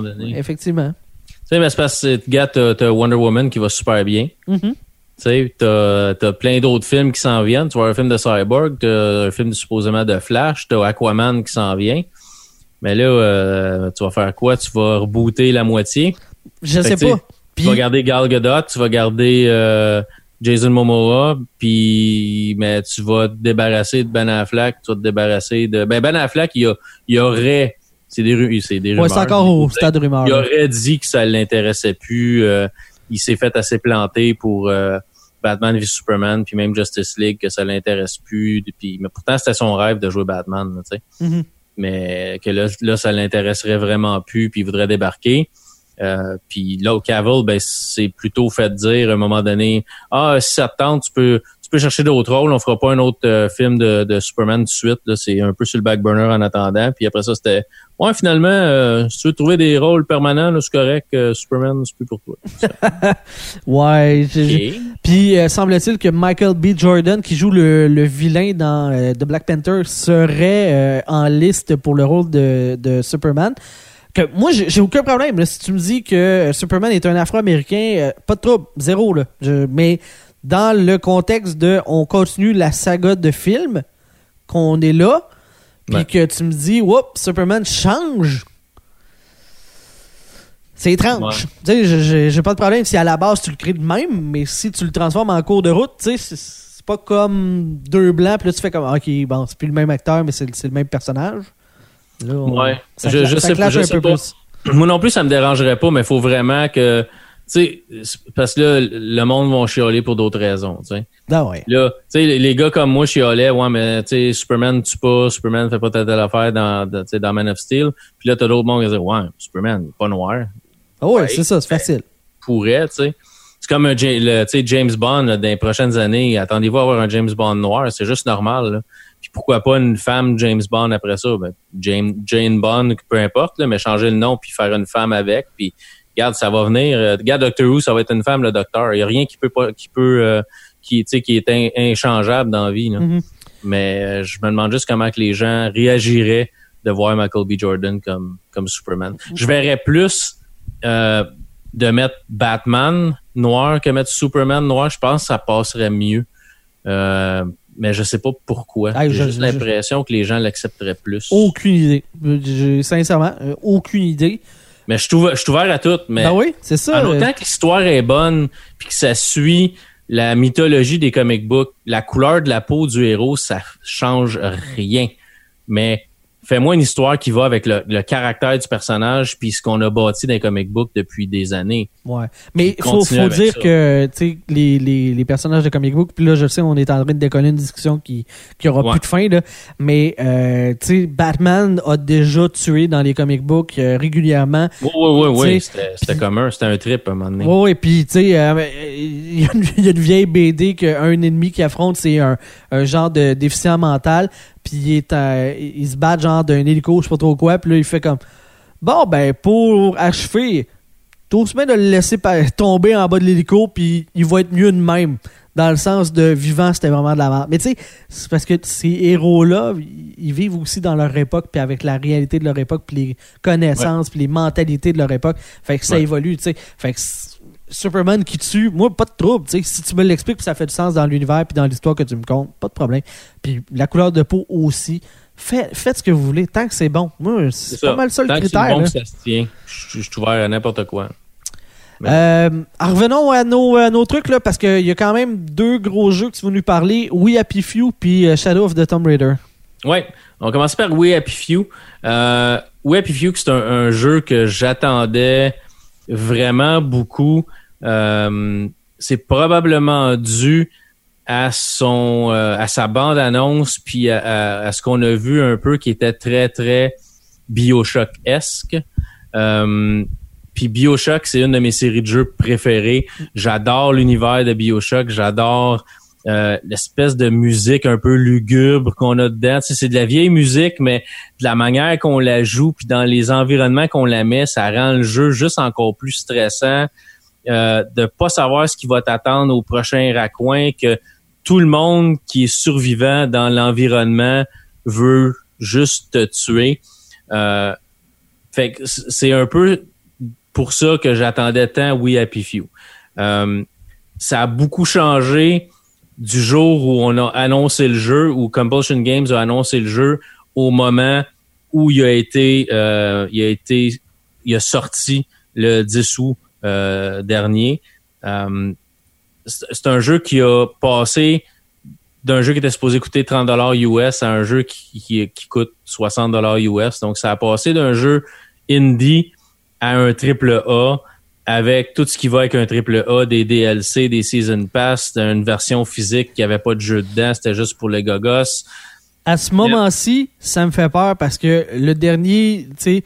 donné. effectivement. Tu sais, mais c'est parce que, gars, t'as, Wonder Woman qui va super bien. Mhm. Tu sais, t'as, t'as plein d'autres films qui s'en viennent. Tu vois un film de Cyborg, t'as un film supposément de Flash, t'as Aquaman qui s'en vient. Mais là, euh, tu vas faire quoi? Tu vas rebooter la moitié? Je Fait sais pas. Tu vas garder Gal Gadot, tu vas garder euh, Jason Momoa, puis mais tu vas te débarrasser de Ben Affleck, tu vas te débarrasser de ben Ben Affleck, il y, a, il y aurait c'est des c'est des Ouais, rumeurs. c'est encore au stade de rumeur. Il aurait dit que ça l'intéressait plus. euh, il s'est fait assez planter pour euh, Batman v Superman, puis même Justice League, que ça l'intéresse plus. Puis, mais pourtant, c'était son rêve de jouer Batman, tu sais. Mhm. Mais que là, là ça l'intéresserait vraiment plus, puis il voudrait débarquer. Euh, puis là, au Cavill, ben, c'est plutôt fait dire à un moment donné, ah, si ça te tente, tu peux, tu peux chercher d'autres rôles. On fera pas un autre euh, film de, de Superman de suite. Là, c'est un peu sur le back burner en attendant. Puis après ça, c'était, ouais, finalement, euh, si tu veux trouver des rôles permanents, là, c'est correct. euh, Superman, c'est plus pour toi. (laughs) Ouais. j'ai- j'ai- Ok. Puis euh, semble-t-il que Michael B. Jordan, qui joue le, le vilain dans euh, The Black Panther, serait euh, en liste pour le rôle de, de Superman. Que moi, j'ai aucun problème. là. si tu me dis que euh, Superman est un Afro-Américain, euh, pas de trouble, zéro. Là. Je- mais dans le contexte de on continue la saga de films, qu'on est là, puis Ouais. que tu me dis, oups, Superman change. C'est étrange. Tu sais, j'ai- pas de problème si à la base tu le crées de même, mais si tu le transformes en cours de route, tu sais, c'est- pas comme deux blancs, puis là tu fais comme, ok, bon, c'est plus le même acteur, mais c'est le même personnage. Là, on- Ouais. ça Je- je ça sais- je un sais peu pas. plus. Moi non plus, ça me dérangerait pas, mais il faut vraiment que sais, parce que là, le monde va chialer pour d'autres raisons, tu sais. Ah ouais. Là, tu sais, les, gars comme moi chialaient, ouais, mais tu sais, Superman tue pas, Superman fait pas telle telle affaire dans, dans, tu sais, dans Man of Steel. Puis là, t'as d'autres monde qui disent, ouais, Superman, il est pas noir. Ah ouais, Ouais. c'est ça, c'est facile. Pourrait, tu sais. C'est comme un, le, tu sais, James Bond, là, dans les prochaines années. Attendez-vous à avoir un James Bond noir, c'est juste normal, là. Pourquoi pas une femme James Bond après ça? Ben, James, Jane Bond, peu importe, là, mais changer le nom puis faire une femme avec. Puis regarde, ça va venir. Euh, regarde Doctor Who, ça va être une femme, le docteur. Il y a rien qui peut pas, qui peut, euh, qui, tu sais, qui est in- inchangeable dans la vie. Là. Mhm. Mais euh, je me demande juste comment que les gens réagiraient de voir Michael B. Jordan comme, comme Superman. Je verrais plus euh, de mettre Batman noir que mettre Superman noir. Je pense que ça passerait mieux. Euh, mais je sais pas pourquoi. Ah, J'ai juste l'impression que les gens l'accepteraient plus. Aucune idée. Euh, sincèrement, euh, aucune idée. Mais je suis ouvert, à tout. Mais Ben oui, c'est ça. en euh, autant que l'histoire est bonne puis que ça suit la mythologie des comic books, la couleur de la peau du héros, ça change rien. Mais fais-moi une histoire qui va avec le, le caractère du personnage puis ce qu'on a bâti dans les comic books depuis des années. Ouais. Mais Puis faut, faut dire ça. que les, les, les personnages de comic book, puis là, je sais, on est en train de décoller une discussion qui, qui aura Ouais. plus de fin, là. Mais, euh, tu sais, Batman a déjà tué dans les comic books euh, régulièrement. Oui, oui, oui, oui. C'était commun, c'était un trip à un moment donné. Et puis, tu sais, euh, il y, a une- il y a une vieille BD qu'un ennemi qui affronte, c'est un, un genre de déficient mental, puis il, est, euh, il se bat genre d'un hélico, je sais pas trop quoi, puis là, il fait comme, bon, ben, pour achever, t'oses bien de le laisser tomber en bas de l'hélico, puis il va être mieux de même. Dans le sens de vivant, c'était vraiment de la merde. Mais tu sais, c'est parce que ces héros-là, ils- vivent aussi dans leur époque, puis avec la réalité de leur époque, puis les connaissances, puis les mentalités de leur époque. Fait que ça Ouais. évolue, tu sais. Fait que Superman qui tue, moi, pas de trouble. Si tu me l'expliques, ça fait du sens dans l'univers, puis dans l'histoire que tu me comptes, pas de problème. Puis la couleur de peau aussi. Fait- faites ce que vous voulez, tant que c'est bon. Moi, c'est pas mal ça le Tant que c'est critère. bon là. que ça se tient, je suis ouvert à n'importe quoi. Euh, revenons à nos, à nos trucs, là, parce qu'il y a quand même deux gros jeux que tu vas nous parler. We Happy Few, puis euh, Shadow of the Tomb Raider. Ouais, on commence par We Happy Few. Euh, We Happy Few, c'est un, un jeu que j'attendais vraiment beaucoup. Euh, c'est probablement dû à son euh, à sa bande annonce puis à, ce qu'on a vu un peu qui était très très Bioshock esque. Euh, puis Bioshock, c'est une de mes séries de jeux préférées. J'adore l'univers de Bioshock. J'adore euh, l'espèce de musique un peu lugubre qu'on a dedans. C'est de la vieille musique, mais de la manière qu'on la joue, puis dans les environnements qu'on la met, ça rend le jeu juste encore plus stressant. Euh, de pas savoir ce qui va t'attendre au prochain raccoin, que tout le monde qui est survivant dans l'environnement veut juste te tuer. Euh, fait que c'est un peu pour ça que j'attendais tant We Happy Few. Euh, ça a beaucoup changé du jour où on a annoncé le jeu, où Compulsion Games a annoncé le jeu, au moment où il a été, euh, il a été, il a sorti le 10 août euh, dernier. Euh, c'est un jeu qui a passé d'un jeu qui était supposé coûter 30 dollars US à un jeu qui, qui, qui coûte 60 dollars US. Donc ça a passé d'un jeu indie à un triple A avec tout ce qui va avec un triple A, des DLC, des season pass, une version physique qui avait pas de jeu dedans, c'était juste pour les gogos. À ce moment-ci, ça me fait peur parce que le dernier, tu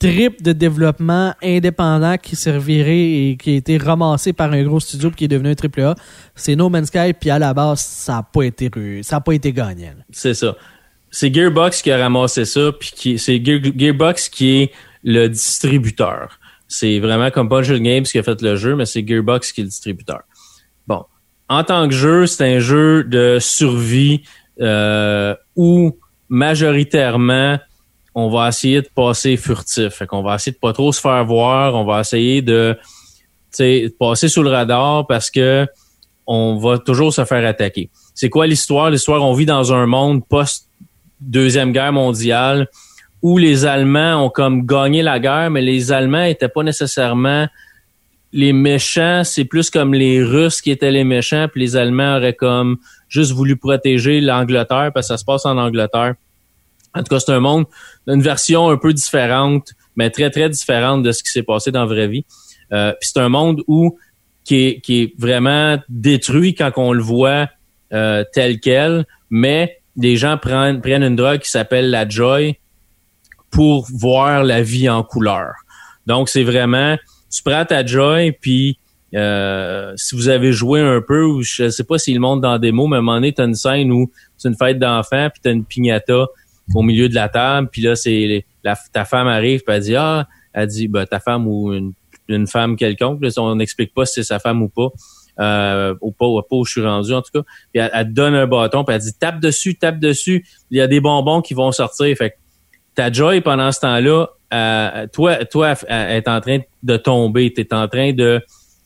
trip de développement indépendant qui servirait et qui a été ramassé par un gros studio puis qui est devenu un triple A, c'est No Man's Sky puis à la base, ça n'a pas été ça a pas été gagnant. C'est ça. C'est Gearbox qui a ramassé ça, puis qui c'est Gear- Gearbox qui est le distributeur. C'est vraiment comme Punch Games qui a fait le jeu, mais c'est Gearbox qui est le distributeur. Bon, en tant que jeu, c'est un jeu de survie euh, où majoritairement on va essayer de passer furtif. Fait qu'on va essayer de pas trop se faire voir. On va essayer de, de passer sous le radar parce que on va toujours se faire attaquer. C'est quoi l'histoire? L'histoire, on vit dans un monde post Deuxième Guerre mondiale où les Allemands ont comme gagné la guerre, mais les Allemands étaient pas nécessairement les méchants, c'est plus comme les Russes qui étaient les méchants, puis les Allemands auraient comme juste voulu protéger l'Angleterre parce que ça se passe en Angleterre. En tout cas, c'est un monde, une version un peu différente, mais très, très différente de ce qui s'est passé dans la vraie vie. Euh, puis c'est un monde où qui est, qui est vraiment détruit quand on le voit euh, tel quel, mais les gens prennent, prennent une drogue qui s'appelle la joy pour voir la vie en couleur. Donc c'est vraiment, tu prends ta joy, puis euh, si vous avez joué un peu, ou je sais pas s'il monte dans des mots, mais à un moment donné, t'as une scène où c'est une fête d'enfants, puis t'as une piñata au milieu de la table, puis là, c'est ta femme arrive, puis elle dit Ah, elle dit bah, ta femme ou une, une femme quelconque, là, on n'explique pas si c'est sa femme ou pas. Euh, ou pas, ou pas où je suis rendu en tout cas. Puis elle, te donne un bâton, puis elle dit tape dessus, tape dessus. Il y a des bonbons qui vont sortir. Fait que ta joy pendant ce temps-là, euh, toi, toi, elle est en train de tomber. Tu es en train de,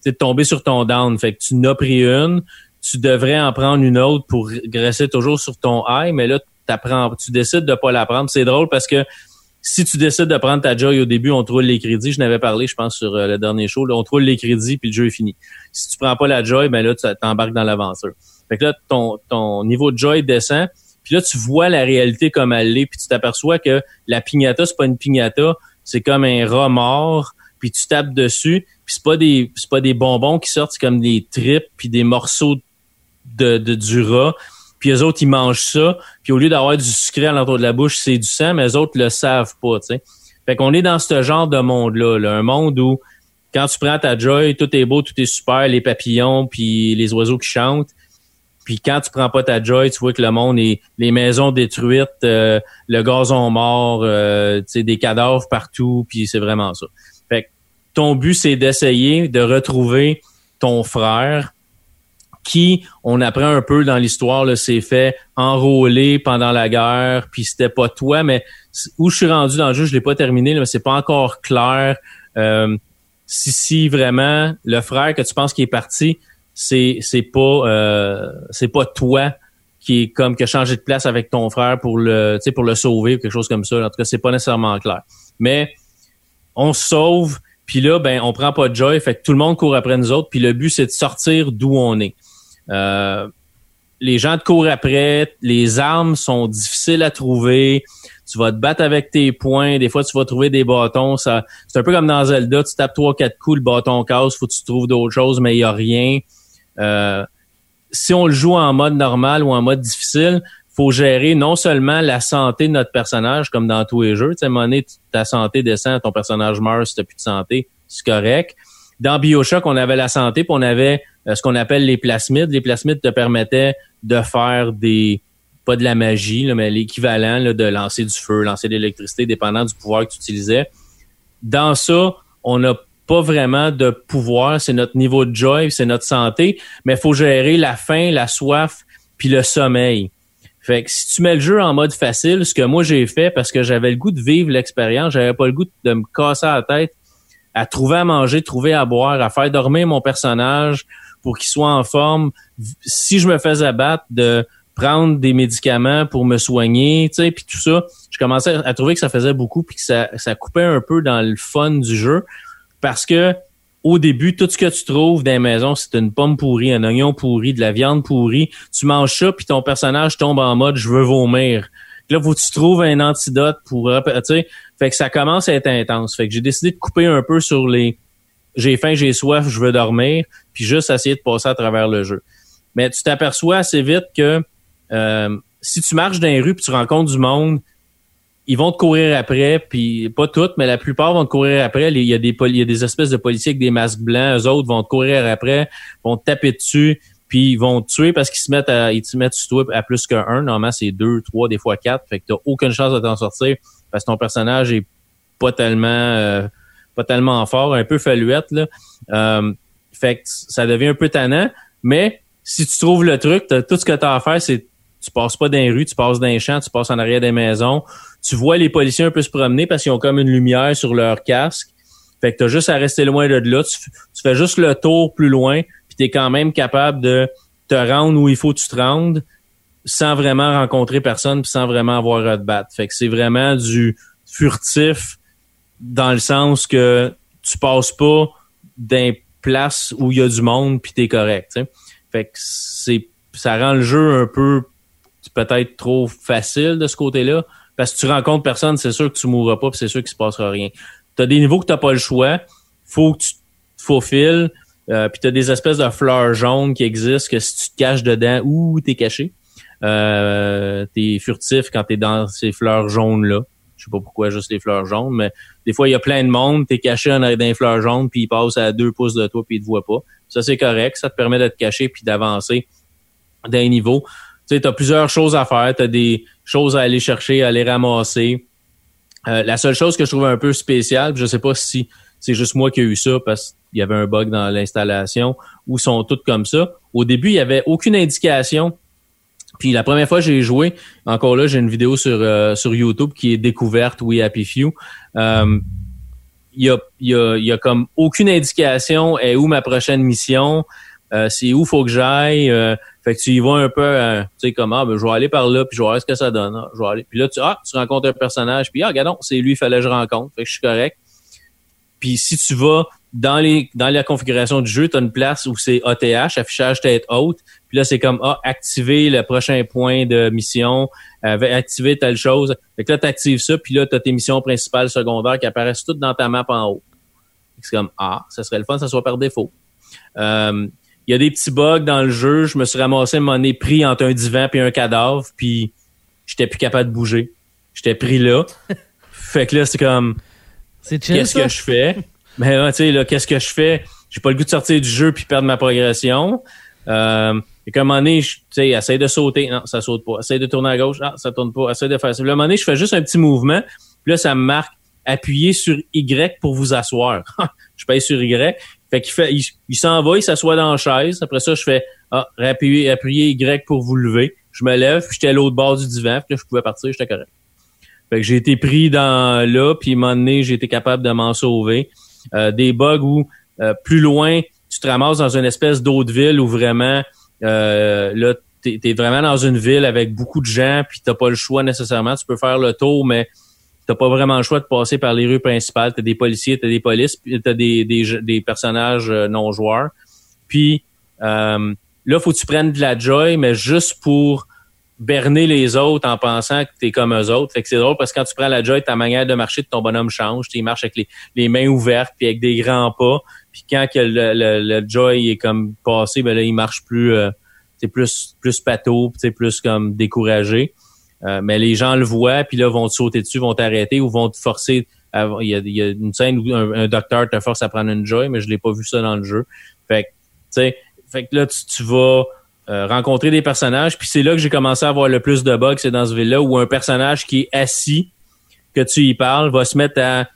de tomber sur ton down. Fait que tu n'as pris une, tu devrais en prendre une autre pour rester toujours sur ton high, mais là, tu décides de pas la prendre. C'est drôle parce que si tu décides de prendre ta joy au début, on trouve les crédits. Je n'avais parlé, je pense, sur euh, le dernier show. On trouve les crédits puis le jeu est fini. Si tu prends pas la joy, ben là, tu t'embarques dans l'aventure. Fait que là, ton, ton niveau de joy descend. Puis là, tu vois la réalité comme elle est, puis tu t'aperçois que la pignata, c'est pas une pignata, c'est comme un rat mort, puis tu tapes dessus, puis c'est pas des c'est pas des bonbons qui sortent, comme des tripes puis des morceaux de, de du rat puis les autres, ils mangent ça, puis au lieu d'avoir du sucré à l'entour de la bouche, c'est du sang, mais les autres le savent pas, tu sais. Fait qu'on est dans ce genre de monde-là, un monde où quand tu prends ta joy, tout est beau, tout est super, les papillons, puis les oiseaux qui chantent. Puis quand tu prends pas ta joy, tu vois que le monde est les maisons détruites, euh, le gazon mort, euh, des cadavres partout, puis c'est vraiment ça. Fait que ton but c'est d'essayer de retrouver ton frère qui, on apprend un peu dans l'histoire, s'est fait enrôler pendant la guerre, puis c'était pas toi, mais où je suis rendu dans le jeu, je l'ai pas terminé, mais c'est pas encore clair euh, si si vraiment le frère que tu penses qui est parti, c'est c'est pas euh, c'est pas toi qui est comme qui a changé de place avec ton frère pour le pour le sauver ou quelque chose comme ça. En tout cas, c'est pas nécessairement clair. Mais on se sauve, puis là, ben, on prend pas de joy, fait que tout le monde court après nous autres, puis le but, c'est de sortir d'où on est. Euh, les gens te courent après, les armes sont difficiles à trouver. Tu vas te battre avec tes poings. Des fois, tu vas trouver des bâtons. Ça, c'est un peu comme dans Zelda. Tu tapes trois, quatre coups, le bâton casse. Faut que tu trouves d'autres choses, mais il y a rien. Euh, si on le joue en mode normal ou en mode difficile, faut gérer non seulement la santé de notre personnage, comme dans tous les jeux. Tu sais, à moment ta santé descend, ton personnage meurt si t'as plus de santé. C'est correct. Dans Bioshock, on avait la santé, puis on avait euh, ce qu'on appelle les plasmides. Les plasmides te permettaient de faire des pas de la magie, mais l'équivalent de lancer du feu, lancer de l'électricité, dépendant du pouvoir que tu utilisais. Dans ça, on n'a pas vraiment de pouvoir, c'est notre niveau de joy, c'est notre santé, mais il faut gérer la faim, la soif, puis le sommeil. Fait que si tu mets le jeu en mode facile, ce que moi j'ai fait parce que j'avais le goût de vivre l'expérience, j'avais pas le goût de me casser la tête à trouver à manger, trouver à boire, à faire dormir mon personnage, pour qu'il soit en forme. Si je me faisais abattre de prendre des médicaments pour me soigner, tu sais, puis tout ça, je commençais à trouver que ça faisait beaucoup puis que ça, ça coupait un peu dans le fun du jeu parce que au début, tout ce que tu trouves dans la maison, c'est une pomme pourrie, un oignon pourri, de la viande pourrie. Tu manges ça, puis ton personnage tombe en mode « je veux vomir ». Là, faut que tu trouves un antidote pour... Sais, fait que ça commence à être intense. Fait que j'ai décidé de couper un peu sur les j'ai faim, j'ai soif, je veux dormir, puis juste essayer de passer à travers le jeu. Mais tu t'aperçois assez vite que euh, si tu marches dans les rues puis tu rencontres du monde, ils vont te courir après, puis pas toutes, mais la plupart vont te courir après. Il y a des, il y a des espèces de policiers avec des masques blancs, eux autres vont te courir après, vont te taper dessus, puis ils vont te tuer parce qu'ils se mettent à, ils te mettent sur toi à plus qu'un. Normalement, c'est deux, trois, des fois quatre. Fait que t'as aucune chance de t'en sortir parce que ton personnage est pas tellement euh, pas tellement fort, un peu faluette. Là. Euh, fait que ça devient un peu tannant. Mais si tu trouves le truc, tout ce que tu as à faire, c'est tu passes pas dans les rues, tu passes dans les champs, tu passes en arrière des maisons. Tu vois les policiers un peu se promener parce qu'ils ont comme une lumière sur leur casque. Fait que t'as juste à rester loin de là. Tu, fais juste le tour plus loin, puis t'es quand même capable de te rendre où il faut que tu te rendes sans vraiment rencontrer personne puis sans vraiment avoir à te battre. Fait que c'est vraiment du furtif dans le sens que tu passes pas d'un place où il y a du monde puis t'es correct. Fait que c'est ça rend le jeu un peu peut-être trop facile de ce côté-là. Parce que tu rencontres personne, c'est sûr que tu mourras pas, puis c'est sûr qu'il se passera rien. Tu as des niveaux que tu pas le choix. Faut que tu te faufiles, euh, puis t'as des espèces de fleurs jaunes qui existent que si tu te caches dedans, ou t'es caché. Euh, t'es furtif quand t'es dans ces fleurs jaunes-là. Je sais pas pourquoi juste les fleurs jaunes, mais des fois, il y a plein de monde, t'es caché dans les fleurs jaunes, puis ils passent à deux pouces de toi, puis ils te voient pas. Ça, c'est correct. Ça te permet de te cacher puis d'avancer d'un niveau. Tu sais, t'as plusieurs choses à faire. T'as des choses à aller chercher, à aller ramasser. Euh, la seule chose que je trouve un peu spéciale, je sais pas si c'est juste moi qui ai eu ça parce qu'il y avait un bug dans l'installation ou sont toutes comme ça. Au début, il y avait aucune indication puis la première fois que j'ai joué, encore là, j'ai une vidéo sur, euh, sur YouTube qui est découverte, oui, Happy Few. Euh, il y, a, y, a, y a comme aucune indication est où ma prochaine mission, euh, c'est où faut que j'aille. Fait que tu y vas un peu, tu sais, comme, ah, ben, je vais aller par là, puis je vais voir ce que ça donne. Ah, je vais aller. Puis là, tu, ah, tu rencontres un personnage, puis ah, regardons, c'est lui, il fallait que je rencontre. Fait que je suis correct. Puis si tu vas dans les dans la configuration du jeu, tu as une place où c'est ATH, affichage tête haute. Puis là, c'est comme ah, activer le prochain point de mission, euh, activer telle chose. Fait que là, tu actives ça, puis là, tu as tes missions principales, secondaires qui apparaissent toutes dans ta map en haut. C'est comme Ah, ça serait le fun, ça soit par défaut. Euh, il y a des petits bugs dans le jeu. Je me suis ramassé mon nez pris entre un divan et un cadavre, puis j'étais plus capable de bouger. J'étais pris là. (laughs) fait que là, c'est comme Qu'est-ce que je fais? Ben, tu sais, là, qu'est-ce que je fais? J'ai pas le goût de sortir du jeu puis perdre ma progression. Euh, et comme un moment donné, tu sais, essaye de sauter. Non, ça saute pas. Essaye de tourner à gauche. Ah, ça tourne pas. Essaye de faire ça. Puis, à un moment donné, je fais juste un petit mouvement. Puis là, ça me marque appuyer sur Y pour vous asseoir. (laughs) je paye sur Y. Fait qu'il fait, il, s'en va, il s'assoit dans la chaise. Après ça, je fais, ah, appuyer, appuyer Y pour vous lever. Je me lève, puis j'étais à l'autre bord du divan, puis là, je pouvais partir, j'étais correct. Fait que j'ai été pris dans là, puis à un moment donné, j'ai été capable de m'en sauver. Euh, des bugs où euh, plus loin, tu te ramasses dans une espèce d'autre ville où vraiment euh, là, t'es es vraiment dans une ville avec beaucoup de gens, puis t'as pas le choix nécessairement. Tu peux faire le tour, mais t'as pas vraiment le choix de passer par les rues principales. T'as des policiers, t'as des polices, t'as des, des, des personnages non joueurs. Puis euh, là, faut que tu prennes de la joy, mais juste pour berner les autres en pensant que t'es comme eux autres. Fait que c'est drôle parce que quand tu prends la joy, ta manière de marcher de ton bonhomme change. Tu marches avec les, les, mains ouvertes puis avec des grands pas. Puis quand que le, le, joy est comme passé, ben là, il marche plus euh, c'est plus plus pato, c'est plus comme découragé. Euh, mais les gens le voient, puis là, vont te sauter dessus, vont t'arrêter ou vont te forcer. il, y a, il, y a, une scène où un, docteur te force à prendre une joy, mais je l'ai pas vu ça dans le jeu. Fait que, tu sais, fait que là, tu, tu vas euh, rencontrer des personnages. Puis c'est là que j'ai commencé à avoir le plus de bugs, c'est dans ce ville-là, où un personnage qui est assis, que tu y parles, va se mettre à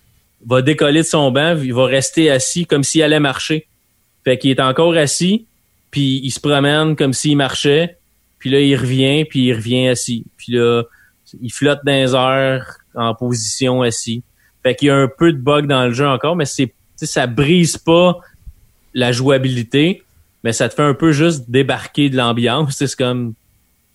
va décoller de son banc, il va rester assis comme s'il allait marcher. Fait qu'il est encore assis, puis il se promène comme s'il marchait, puis là il revient, puis il revient assis. Puis là, il flotte dans les airs en position assis. Fait qu'il y a un peu de bugs dans le jeu encore, mais c'est ça brise pas la jouabilité mais ça te fait un peu juste débarquer de l'ambiance. (laughs) C'est comme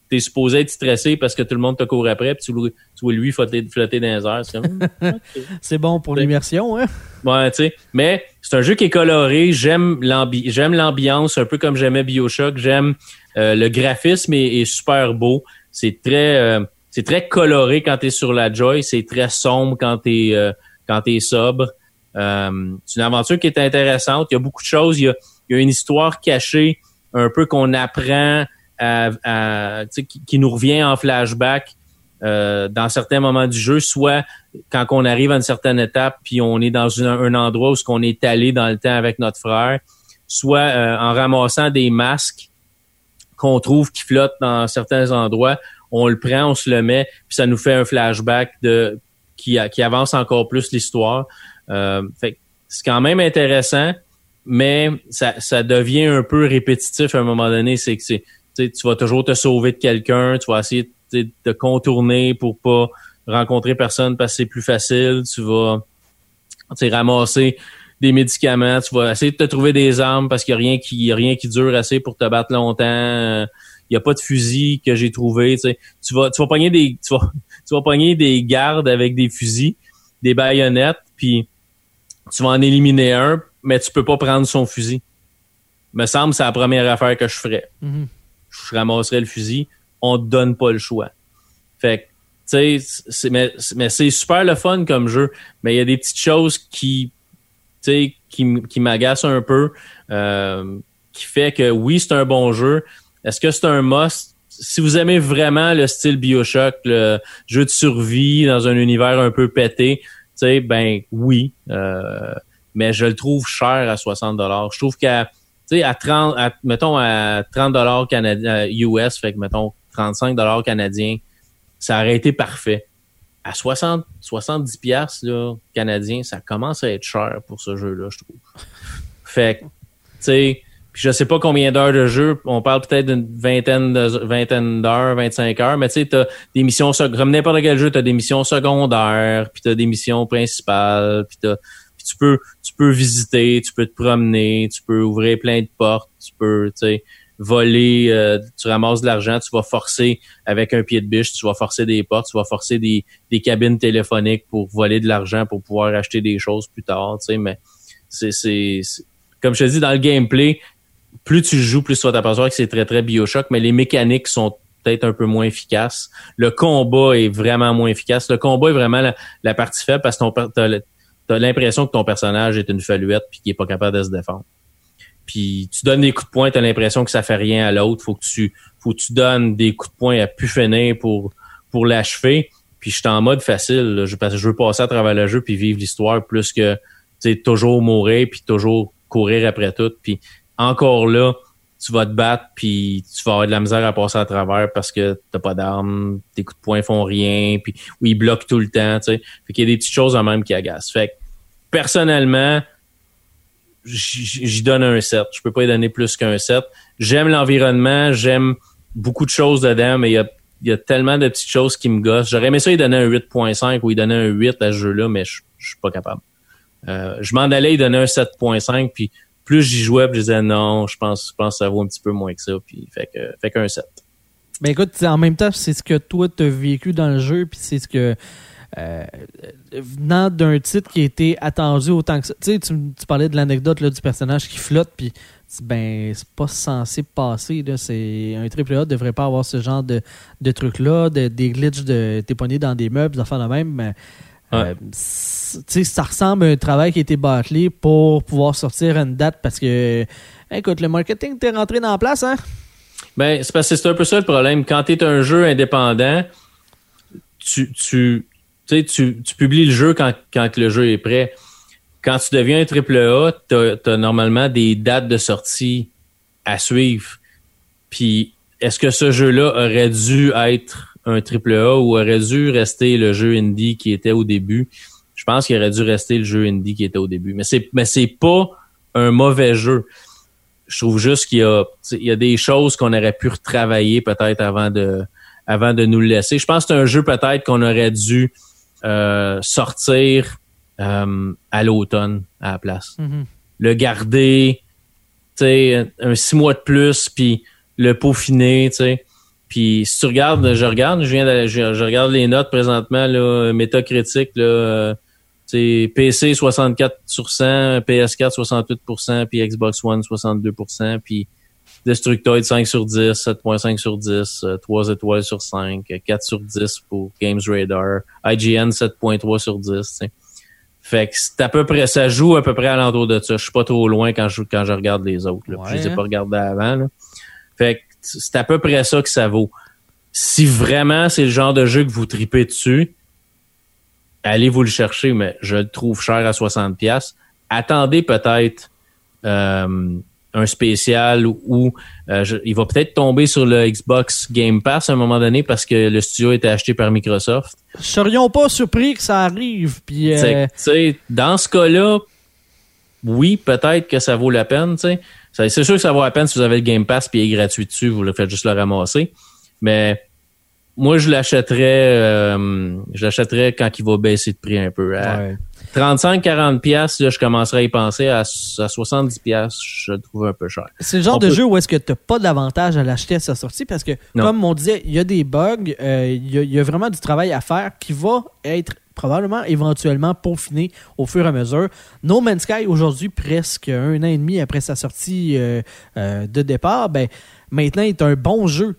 t'es supposé être stressé parce que tout le monde te court après, puis tu, vois lui flotter, flotter dans les airs. C'est (laughs) bon pour l'immersion, hein? Ouais, tu sais. Mais c'est un jeu qui est coloré. J'aime l'ambiance, un peu comme j'aimais Bioshock. J'aime euh, le graphisme est, super beau. C'est très euh, c'est très coloré quand t'es sur la Joy. C'est très sombre quand t'es euh, quand t'es sobre. c'est une aventure qui est intéressante. Il y a beaucoup de choses. Il y a il y a une histoire cachée un peu qu'on apprend à, qui, nous revient en flashback euh, dans certains moments du jeu, soit quand on arrive à une certaine étape puis on est dans un endroit où ce qu'on est allé dans le temps avec notre frère, soit euh, en ramassant des masques qu'on trouve qui flottent dans certains endroits, on le prend, on se le met, puis ça nous fait un flashback de qui, qui avance encore plus l'histoire. Euh, c'est quand même intéressant mais ça, ça devient un peu répétitif à un moment donné. C'est que tu vas toujours te sauver de quelqu'un, tu vas essayer de contourner pour pas rencontrer personne parce que c'est plus facile. Tu vas ramasser des médicaments, tu vas essayer de te trouver des armes parce qu'il n'y a rien qui y a rien qui dure assez pour te battre longtemps. Il n'y a pas de fusil que j'ai trouvé. Tu vas, tu vas pogner des. Tu vas, (laughs) tu vas pogner des gardes avec des fusils, des baïonnettes, puis tu vas en éliminer un, mais tu peux pas prendre son fusil. Me semble c'est la première affaire que je ferais. Mhm. Je ramasserais le fusil. On te donne pas le choix. Fait tu sais, mais, c'est super le fun comme jeu, mais il y a des petites choses qui, tu sais, qui, qui m'agace un peu, euh, qui fait que oui, c'est un bon jeu. Est-ce que c'est un must? Si vous aimez vraiment le style Bioshock, le jeu de survie dans un univers un peu pété, tu sais, ben oui. Euh, mais je le trouve cher à 60 Je trouve qu'à sais, à 30, à- mettons à 30 dollars canadiens US, fait que mettons 35 dollars canadiens, ça aurait été parfait. À 60, 70 pièces canadiens, ça commence à être cher pour ce jeu-là, je trouve. Fait que, tu sais, puis je sais pas combien d'heures de jeu, on parle peut-être d'une vingtaine de vingtaine d'heures, 25 heures, mais tu sais, t'as des missions, comme n'importe quel jeu, t'as des missions secondaires, puis t'as des missions principales, puis t'as tu peux tu peux visiter, tu peux te promener, tu peux ouvrir plein de portes, tu peux tu sais voler, euh, tu ramasses de l'argent, tu vas forcer avec un pied de biche, tu vas forcer des portes, tu vas forcer des, des cabines téléphoniques pour voler de l'argent pour pouvoir acheter des choses plus tard, tu sais, mais c'est c'est comme je te dis dans le gameplay, plus tu joues, plus tu vas t'apercevoir que c'est très très Bioshock, mais les mécaniques sont peut-être un peu moins efficaces. Le combat est vraiment moins efficace. Le combat est vraiment la, partie faible parce que ton t'as l'impression que ton personnage est une faluette puis qu'il est pas capable de se défendre. Puis tu donnes des coups de poing, t'as l'impression que ça fait rien à l'autre. Faut que tu faut que tu donnes des coups de poing à pu finir pour pour l'achever. Puis je suis en mode facile, là. je, parce que je veux passer à travers le jeu puis vivre l'histoire plus que toujours mourir puis toujours courir après tout. Puis encore là, tu vas te battre puis tu vas avoir de la misère à passer à travers parce que t'as pas d'armes, tes coups de poing font rien, puis ou ils bloquent tout le temps, tu sais. Fait qu'il y a des petites choses en même qui agacent. Fait que personnellement, j'y donne un 7. Je peux pas y donner plus qu'un 7. J'aime l'environnement, j'aime beaucoup de choses dedans, mais il y a, y a tellement de petites choses qui me gossent. J'aurais aimé ça y donner un 8.5 ou y donner un 8 à ce jeu-là, mais je suis pas capable. Euh, je m'en allais y donner un 7.5, puis plus j'y jouais, puis je disais non, je pense, je pense que ça vaut un petit peu moins que ça, puis fait que fait qu'un 7. Ben écoute, en même temps, c'est ce que toi t'as vécu dans le jeu, puis c'est ce que euh, venant d'un titre qui a été attendu autant que ça. Tu sais, tu tu parlais de l'anecdote là, du personnage qui flotte, puis ben c'est pas censé passer. Là, c'est un triple A devrait pas avoir ce genre de, de trucs là, de, des glitches de t'es pogné dans des meubles, des affaires de même. Mais euh, ça ressemble à un travail qui a été bâclé pour pouvoir sortir une date parce que écoute, le marketing t'es rentré dans la place, hein? Ben, c'est parce que c'est un peu ça le problème. Quand tu es un jeu indépendant, tu, tu, tu, tu publies le jeu quand, quand le jeu est prêt. Quand tu deviens un triple A, tu as, normalement des dates de sortie à suivre. Puis, est-ce que ce jeu-là aurait dû être un triple A ou aurait dû rester le jeu indie qui était au début? Je pense qu'il aurait dû rester le jeu indie qui était au début. Mais c'est, mais c'est pas un mauvais jeu je trouve juste qu'il y a, il y a des choses qu'on aurait pu retravailler peut-être avant de, avant de nous le laisser. Je pense que c'est un jeu peut-être qu'on aurait dû euh, sortir euh, à l'automne à la place. Le garder, tu sais, un six mois de plus, puis le peaufiner, tu sais. Puis si tu regardes, je regarde, je viens de, je, je regarde les notes présentement, là, métacritique, là, c'est PC 64 sur 100, PS4 68% puis Xbox One 62% puis Destructoid 5 sur 10, 7.5 sur 10, euh, 3 étoiles sur 5, 4 sur 10 pour Games Radar, IGN 7.3 sur 10. t'sais. Fait que c'est à peu près, ça joue à peu près alentour de ça. Je suis pas trop loin quand je, quand je regarde les autres. Là, Ouais, je les ai pas regardés avant. Là. Fait que c'est à peu près ça que ça vaut. Si vraiment c'est le genre de jeu que vous tripez dessus, allez vous le chercher, mais je le trouve cher à 60$. pièces. Attendez peut-être euh, un spécial où euh, je- il va peut-être tomber sur le Xbox Game Pass à un moment donné parce que le studio a été acheté par Microsoft. serions pas surpris que ça arrive. Puis, euh, dans ce cas-là, oui, peut-être que ça vaut la peine. C'est sûr que ça vaut la peine si vous avez le Game Pass puis il est gratuit dessus, vous le faites juste le ramasser. Mais moi, je l'achèterais, euh, je l'achèterais quand il va baisser de prix un peu. À ouais. 35-40 pièces, je commencerai à y penser. À, à 70 pièces, je le trouve un peu cher. C'est le genre On de peut- jeu où est-ce que tu pas d'avantage à l'acheter à sa sortie parce que, Non. comme on disait, il y a des bugs, euh, il y, a- il y a vraiment du travail à faire qui va être probablement éventuellement peaufiné au fur et à mesure. No Man's Sky, aujourd'hui, presque un an et demi après sa sortie euh, de départ, ben, maintenant est un bon jeu.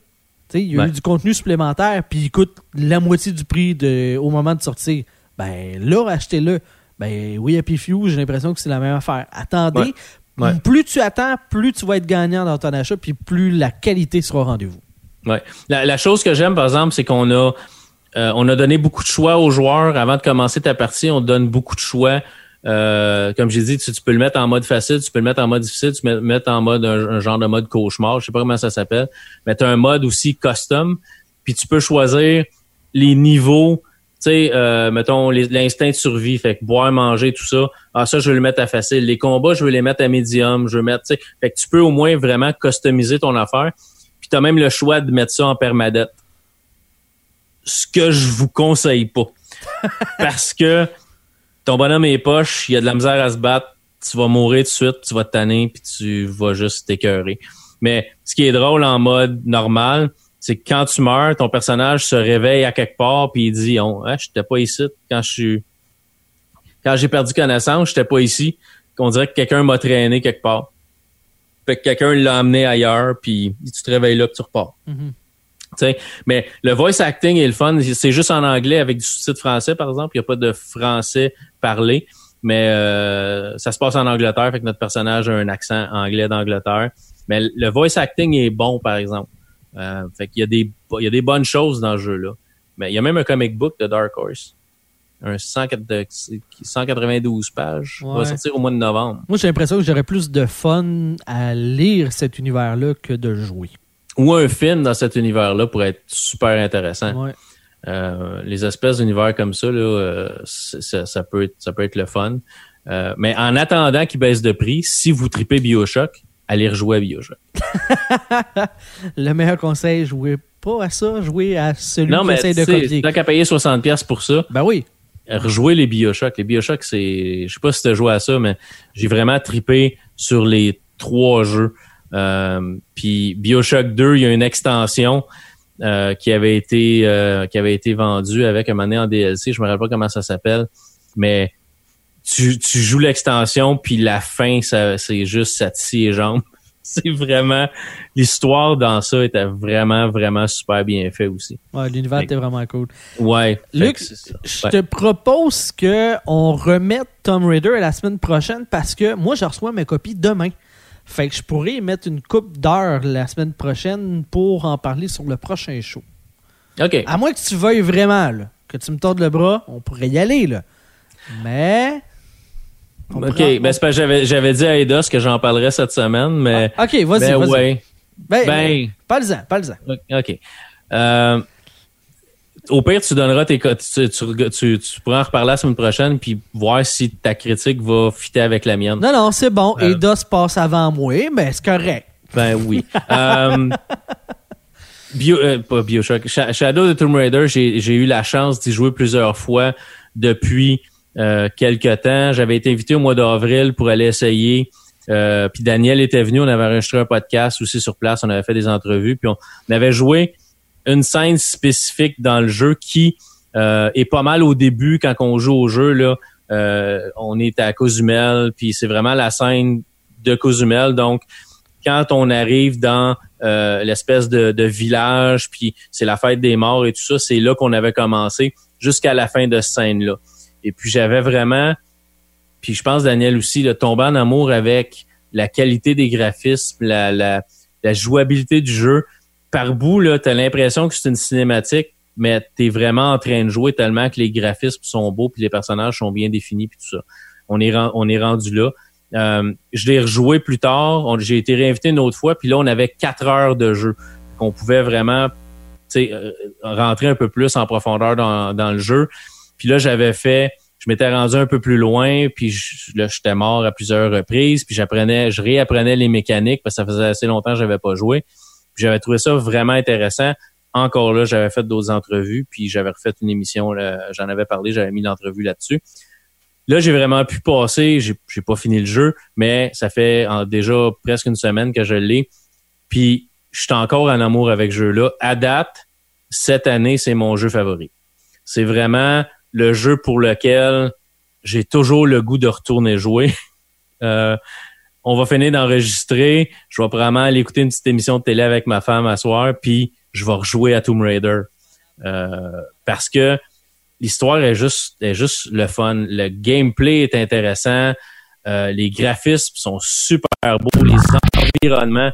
Tu sais, il y a Ouais. eu du contenu supplémentaire, puis il coûte la moitié du prix de, au moment de sortir. Ben là, achetez-le. ben oui, Happy Few, j'ai l'impression que c'est la même affaire. Attendez, Ouais. Ouais. plus tu attends, plus tu vas être gagnant dans ton achat, puis plus la qualité sera au rendez-vous. Ouais. La, la chose que j'aime, par exemple, c'est qu'on a euh, on a donné beaucoup de choix aux joueurs avant de commencer ta partie. On donne beaucoup de choix. Euh, comme j'ai dit, tu, tu peux le mettre en mode facile, tu peux le mettre en mode difficile, tu peux le mettre en mode un, un genre de mode cauchemar, je sais pas comment ça s'appelle. Mais tu as un mode aussi custom, puis tu peux choisir les niveaux. Tu sais, euh, mettons l'instinct de survie, fait que boire, manger, tout ça. Ah ça, je veux le mettre à facile. Les combats, je veux les mettre à médium. Je veux mettre, tu sais, fait que tu peux au moins vraiment customiser ton affaire. Puis tu as même le choix de mettre ça en permadette. Ce que je vous conseille pas. (laughs) Parce que ton bonhomme est poche, il y a de la misère à se battre, tu vas mourir tout de suite, tu vas te tanner, puis tu vas juste t'écœurer. Mais ce qui est drôle en mode normal, c'est que quand tu meurs, ton personnage se réveille à quelque part, puis il dit on, hein, j'étais pas ici quand je suis quand j'ai perdu connaissance, j'étais pas ici. On dirait que quelqu'un m'a traîné quelque part. Fait que quelqu'un l'a amené ailleurs, puis tu te réveilles là, puis tu repars. Mhm. Tu mais le voice acting est le fun. C'est juste en anglais avec du sous-titre français, par exemple. Il n'y a pas de français parlé, mais euh, ça se passe en Angleterre, fait que notre personnage a un accent anglais d'Angleterre. Mais le voice acting est bon, par exemple. Euh, fait qu'il y a des il y a des bonnes choses dans ce jeu-là. Mais il y a même un comic book de Dark Horse. Un 104 de- 192 pages. Il va Ouais. sortir au mois de novembre. Moi, j'ai l'impression que j'aurais plus de fun à lire cet univers-là que de jouer. Ou un film dans cet univers-là pourrait être super intéressant. Ouais. Euh, les espèces d'univers comme ça, là, euh, ça, ça peut être, ça peut être le fun. Euh, mais en attendant qu'il baisse de prix, si vous tripez Bioshock, allez rejouer à Bioshock. (laughs) Le meilleur conseil, jouez pas à ça, jouez à celui non, qui mais essaie de copier. tant qu'à payer 60$ pièces pour ça, Ben oui. rejouer les Bioshock. Les Bioshock, c'est, je sais pas si tu as joué à ça, mais j'ai vraiment tripé sur les trois jeux. Euh, puis Bioshock 2, il y a une extension euh, qui avait été euh, qui avait été vendue avec un donné en DLC. Je me rappelle pas comment ça s'appelle, mais tu, tu joues l'extension puis la fin, ça c'est juste ça te scie les jambes. (laughs) C'est vraiment l'histoire dans ça était vraiment vraiment super bien fait aussi. Ouais, l'univers était vraiment cool. Ouais. Luc. Je Ouais. te propose que on remette Tom Raider à la semaine prochaine parce que moi, je reçois mes copies demain. Fait que je pourrais mettre une coupe d'heures la semaine prochaine pour en parler sur le prochain show. OK. À moins que tu veuilles vraiment, là, que tu me tordes le bras, on pourrait y aller, là. Mais. on OK, ben c'est parce que j'avais j'avais dit à Eidos que j'en parlerais cette semaine, mais Ah, ok, vas-y, ben vas-y. ouais. Ben, Ben parle-en, parle-en. OK. Euh, au pire, tu donneras tes tu, tu, tu, tu pourras en reparler la semaine prochaine puis voir si ta critique va fitter avec la mienne. Non, non, c'est bon. Euh. Eidos passe avant moi, mais c'est correct. Ben oui. (laughs) Euh, Bio, euh, pas Bioshock. Sha- Shadow of the Tomb Raider, j'ai j'ai eu la chance d'y jouer plusieurs fois depuis euh, quelques temps. J'avais été invité au mois d'avril pour aller essayer. Euh, puis Daniel était venu, on avait enregistré un podcast aussi sur place, on avait fait des entrevues, puis on, on avait joué une scène spécifique dans le jeu qui euh, est pas mal au début quand on joue au jeu là. euh, on est à Cozumel, puis c'est vraiment la scène de Cozumel. Donc, quand on arrive dans euh, l'espèce de, de village, puis c'est la fête des morts et tout ça, c'est là qu'on avait commencé jusqu'à la fin de cette scène-là. Et puis j'avais vraiment, puis je pense Daniel aussi, le tombé en amour avec la qualité des graphismes, la, la, la jouabilité du jeu. Par bout, là, t'as l'impression que c'est une cinématique, mais t'es vraiment en train de jouer tellement que les graphismes sont beaux, puis les personnages sont bien définis, puis tout ça. On est, rendu là. Euh, je l'ai rejoué plus tard. J'ai été réinvité une autre fois, puis là, on avait quatre heures de jeu. qu'on pouvait vraiment euh, rentrer un peu plus en profondeur dans, le jeu. Puis là, j'avais fait, je m'étais rendu un peu plus loin, puis là, j'étais mort à plusieurs reprises, puis j'apprenais, je réapprenais les mécaniques parce que ça faisait assez longtemps que j'avais pas joué. J'avais trouvé ça vraiment intéressant. Encore là, j'avais fait d'autres entrevues, puis j'avais refait une émission, j'en avais parlé, j'avais mis l'entrevue là-dessus. Là, j'ai vraiment pu passer, j'ai pas fini le jeu, mais ça fait déjà presque une semaine que je l'ai. Puis je suis encore en amour avec ce jeu-là. À date, cette année, c'est mon jeu favori. C'est vraiment le jeu pour lequel j'ai toujours le goût de retourner jouer. (laughs) Euh, on va finir d'enregistrer. Je vais probablement aller écouter une petite émission de télé avec ma femme à soir, puis je vais rejouer à Tomb Raider. Euh, parce que l'histoire est juste, est juste le fun. Le gameplay est intéressant. Euh, les graphismes sont super beaux. Les environnements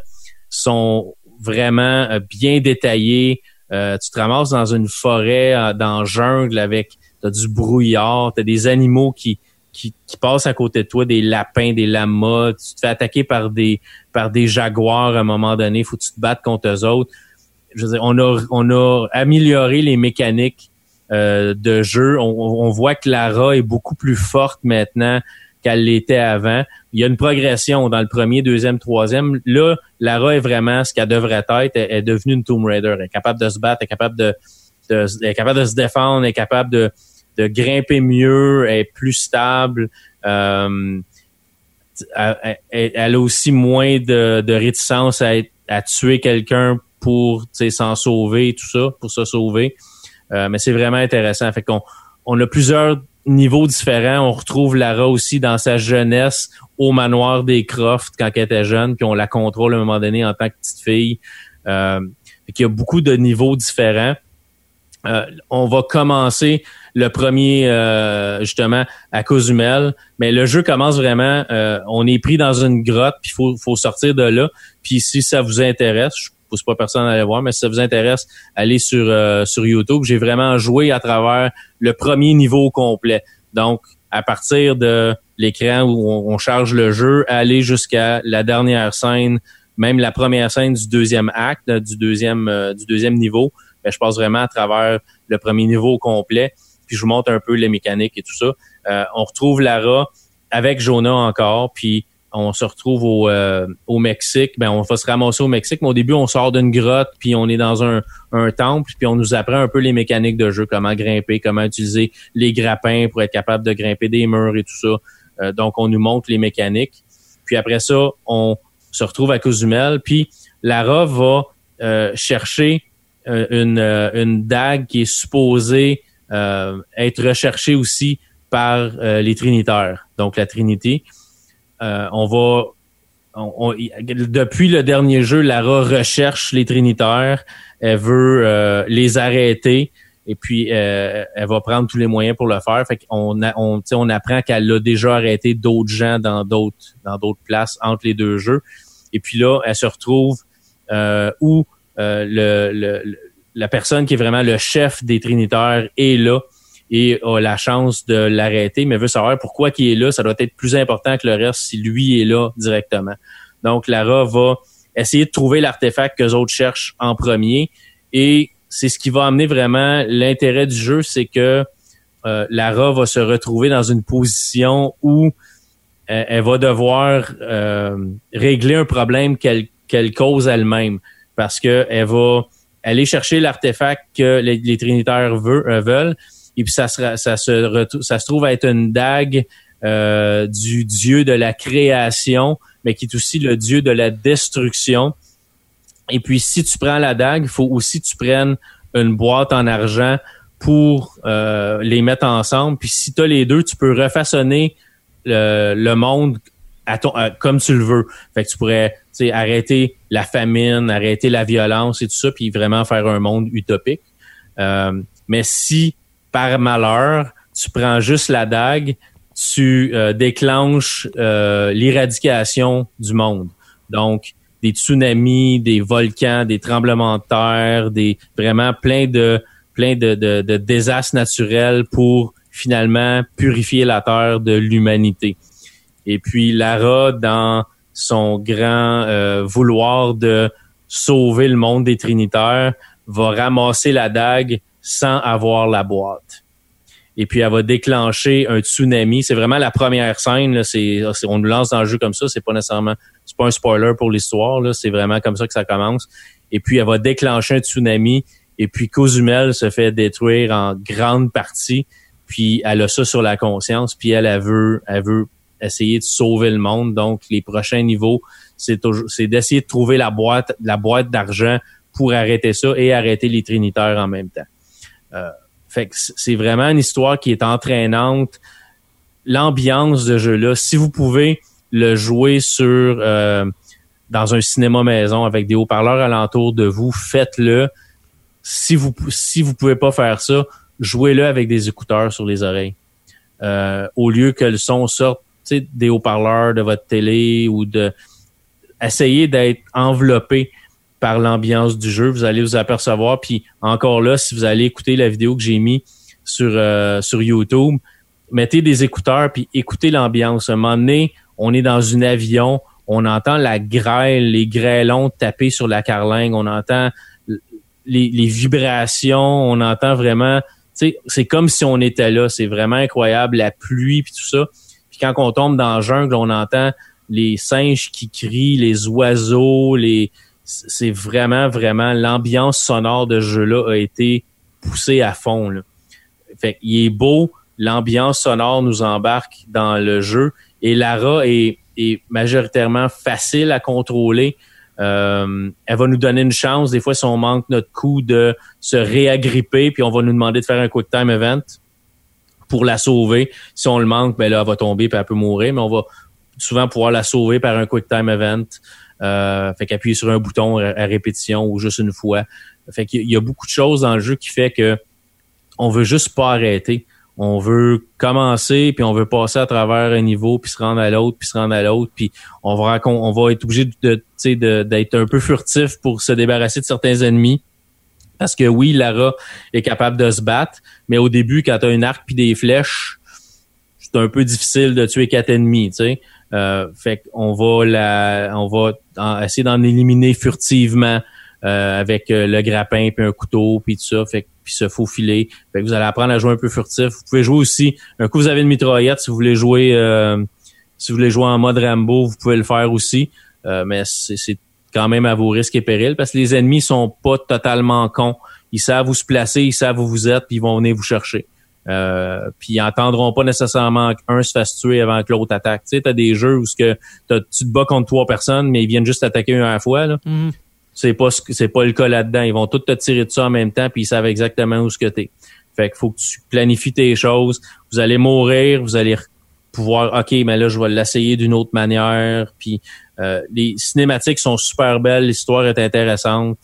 sont vraiment euh, bien détaillés. Tu te ramasses dans une forêt, dans jungle avec as du brouillard, tu as des animaux qui, qui, qui, passent à côté de toi, des lapins, des lamas, tu te fais attaquer par des par des jaguars à un moment donné, faut que tu te battes contre eux autres. Je veux dire, on a on a amélioré les mécaniques euh, de jeu. On, on, voit que Lara est beaucoup plus forte maintenant qu'elle l'était avant. Il y a une progression dans le premier, deuxième, troisième. Là, Lara est vraiment ce qu'elle devrait être. Elle est devenue une Tomb Raider. Elle est capable de se battre, elle est capable de, de elle est capable de se défendre, elle est capable de, de grimper mieux, elle est plus stable. Euh, elle, a aussi moins de, de réticence à, à tuer quelqu'un pour s'en sauver, tout ça, pour se sauver. Euh, mais c'est vraiment intéressant. Fait qu'on on a plusieurs niveaux différents. On retrouve Lara aussi dans sa jeunesse au manoir des Croft quand elle était jeune, puis on la contrôle à un moment donné en tant que petite fille. Euh, il y a beaucoup de niveaux différents. Euh, on va commencer le premier euh, justement à Cozumel, mais le jeu commence vraiment. Euh, on est pris dans une grotte, puis faut faut sortir de là. Puis si ça vous intéresse, je pousse pas personne à aller voir, mais si ça vous intéresse, allez sur sur YouTube. J'ai vraiment joué à travers le premier niveau complet. Donc à partir de l'écran où on, charge le jeu, aller jusqu'à la dernière scène, même la première scène du deuxième acte, du deuxième du deuxième niveau ben, je passe vraiment à travers le premier niveau complet, puis je vous montre un peu les mécaniques et tout ça. Euh, on retrouve Lara avec Jonah encore, puis on se retrouve au, euh, au Mexique. Ben, on va se ramasser au Mexique, mais au début, on sort d'une grotte, puis on est dans un, un temple, puis on nous apprend un peu les mécaniques de jeu, comment grimper, comment utiliser les grappins pour être capable de grimper des murs et tout ça. Euh, donc, on nous montre les mécaniques. Puis après ça, on se retrouve à Cozumel, puis Lara va chercher euh, une, euh, une dague qui est supposée euh, être recherchée aussi par les Trinitaires, donc la Trinité. on va depuis le dernier jeu, Lara recherche les Trinitaires. Elle veut les arrêter et puis elle va prendre tous les moyens pour le faire. Fait qu'on on, on apprend qu'elle a déjà arrêté d'autres gens dans d'autres dans d'autres places entre les deux jeux. Et puis là, elle se retrouve euh, où euh, le, la personne qui est vraiment le chef des Trinitaires est là et a la chance de l'arrêter, mais veut savoir pourquoi il est là. Ça doit être plus important que le reste si lui est là directement. Donc, Lara va essayer de trouver l'artefact que les autres cherchent en premier. Et c'est ce qui va amener vraiment l'intérêt du jeu, c'est que euh, Lara va se retrouver dans une position où euh, elle va devoir euh, régler un problème qu'elle qu'elle cause elle-même parce que elle va aller chercher l'artefact que les, Trinitaires euh, veulent, et puis ça, se, ça se trouve être une dague euh, du dieu de la création, mais qui est aussi le dieu de la destruction. Et puis, si tu prends la dague, il faut aussi que tu prennes une boîte en argent pour euh, les mettre ensemble. Puis si tu as les deux, tu peux refaçonner le monde à ton, comme tu le veux. Fait que tu pourrais arrêter la famine, arrêter la violence et tout ça, puis vraiment faire un monde utopique. Euh, mais si par malheur, tu prends juste la dague, tu euh, déclenches euh, l'éradication du monde. Donc, des tsunamis, des volcans, des tremblements de terre, des vraiment plein de plein de, de, de désastres naturels pour finalement purifier la terre de l'humanité. Et puis Lara, dans son grand euh, vouloir de sauver le monde des Trinitaires, va ramasser la dague sans avoir la boîte. Et puis elle va déclencher un tsunami. C'est vraiment la première scène. Là. C'est, on nous lance dans le jeu comme ça. C'est pas nécessairement, c'est pas un spoiler pour l'histoire. Là. C'est vraiment comme ça que ça commence. Et puis elle va déclencher un tsunami. Et puis Cozumel se fait détruire en grande partie. Puis elle a ça sur la conscience. Puis elle, elle veut, elle veut essayer de sauver le monde. Donc, les prochains niveaux, c'est d'essayer de trouver la boîte, la boîte d'argent pour arrêter ça et arrêter les trinitaires en même temps. Euh, fait que c'est vraiment une histoire qui est entraînante. L'ambiance de jeu-là, si vous pouvez le jouer sur euh, dans un cinéma maison avec des haut-parleurs alentour de vous, faites-le. Si vous si vous pouvez pas faire ça, jouez-le avec des écouteurs sur les oreilles. Euh, au lieu que le son sorte des haut-parleurs de votre télé ou de essayer d'être enveloppé par l'ambiance du jeu, vous allez vous apercevoir. Puis encore là, si vous allez écouter la vidéo que j'ai mis sur euh, sur YouTube, mettez des écouteurs puis écoutez l'ambiance. À un moment donné, on est dans un avion, on entend la grêle, les grêlons taper sur la carlingue, on entend les, vibrations, on entend vraiment, c'est comme si on était là. C'est vraiment incroyable, la pluie puis tout ça. Quand on tombe dans la jungle, on entend les singes qui crient, les oiseaux, les c'est vraiment, vraiment, l'ambiance sonore de ce jeu-là a été poussée à fond. Là. Il est beau, l'ambiance sonore nous embarque dans le jeu et Lara est, est majoritairement facile à contrôler. Euh, elle va nous donner une chance, des fois, si on manque notre coup, de se réagripper, puis on va nous demander de faire un quick time event pour la sauver. Si on le manque, ben là, elle va tomber puis elle peut mourir, mais on va souvent pouvoir la sauver par un quick time event. Euh, fait qu'appuyer sur un bouton à, répétition ou juste une fois. Fait qu'il y a beaucoup de choses dans le jeu qui fait que on veut juste pas arrêter. On veut commencer, puis on veut passer à travers un niveau, puis se rendre à l'autre, puis se rendre à l'autre, puis on va être obligé de d'être un peu furtif pour se débarrasser de certains ennemis. Parce que oui, Lara est capable de se battre, mais au début, quand tu as un arc puis des flèches, c'est un peu difficile de tuer quatre ennemis, tu sais. Euh, fait qu'on va la, on va essayer d'en éliminer furtivement euh, avec euh, le grappin puis un couteau puis tout ça. Fait puis se faufiler. Fait que vous allez apprendre à jouer un peu furtif. Vous pouvez jouer aussi. Un coup vous avez une mitraillette si vous voulez jouer, si vous voulez jouer en mode Rambo, vous pouvez le faire aussi. mais c'est quand même à vos risques et périls parce que les ennemis sont pas totalement cons. Ils savent où se placer, ils savent où vous êtes, puis ils vont venir vous chercher. Euh, puis ils entendront pas nécessairement qu'un se fasse tuer avant que l'autre attaque. Tu sais, t'as des jeux où ce que tu te bats contre trois personnes, mais ils viennent juste attaquer une à la fois. Là. Mhm. C'est pas c'est pas le cas là-dedans. Ils vont tous te tirer de ça en même temps, puis ils savent exactement où ce que t'es. Fait qu'il faut que tu planifies tes choses. Vous allez mourir, vous allez pouvoir, ok, mais là je vais l'essayer d'une autre manière. Puis euh, les cinématiques sont super belles, l'histoire est intéressante.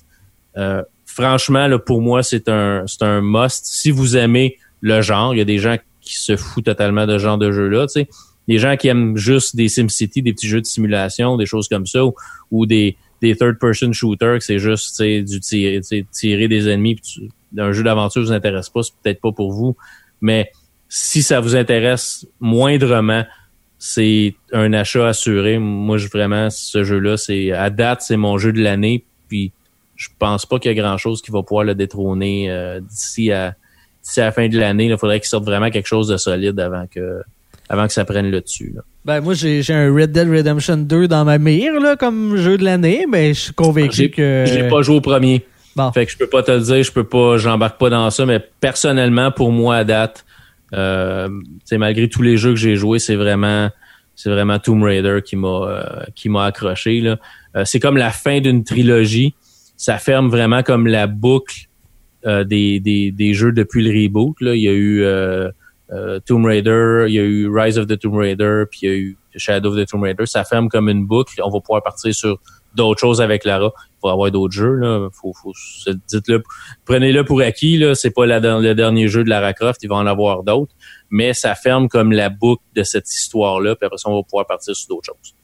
Euh, franchement, pour moi, c'est un c'est un must. Si vous aimez le genre. Il y a des gens qui se foutent totalement de ce genre de jeu-là, tu sais. Des gens qui aiment juste des SimCity, des petits jeux de simulation, des choses comme ça, ou, des, des third-person shooters, c'est juste du tirer, tirer des ennemis. Un jeu d'aventure vous intéresse pas, c'est peut-être pas pour vous. Mais si ça vous intéresse moindrement, c'est un achat assuré. Moi, je, vraiment, ce jeu-là, c'est à date, c'est mon jeu de l'année. Puis je pense pas qu'il y a grand-chose qui va pouvoir le détrôner euh, d'ici à à la fin de l'année, il faudrait qu'il sorte vraiment quelque chose de solide avant que avant que ça prenne le dessus. Ben moi j'ai un Red Dead Redemption 2 dans ma mire là, comme jeu de l'année, mais je suis convaincu que. J'ai pas joué au premier. Bon. Fait que je peux pas te le dire, je peux pas, j'embarque pas dans ça, mais personnellement, pour moi à date, malgré tous les jeux que j'ai joués, c'est vraiment c'est vraiment Tomb Raider qui m'a euh, qui m'a accroché. Là. Euh, c'est comme la fin d'une trilogie. Ça ferme vraiment comme la boucle euh, des, des, des, jeux depuis le reboot. Là. Il y a eu euh, Tomb Raider, il y a eu Rise of the Tomb Raider, puis il y a eu Shadow of the Tomb Raider. Ça ferme comme une boucle. On va pouvoir partir sur d'autres choses avec Lara. Il va y avoir d'autres jeux. Là. Faut, faut, dites-le, prenez-le pour acquis. Là. C'est pas le dernier jeu de Lara Croft. Il va en avoir d'autres. Mais ça ferme comme la boucle de cette histoire-là. Puis après ça, on va pouvoir partir sur d'autres choses.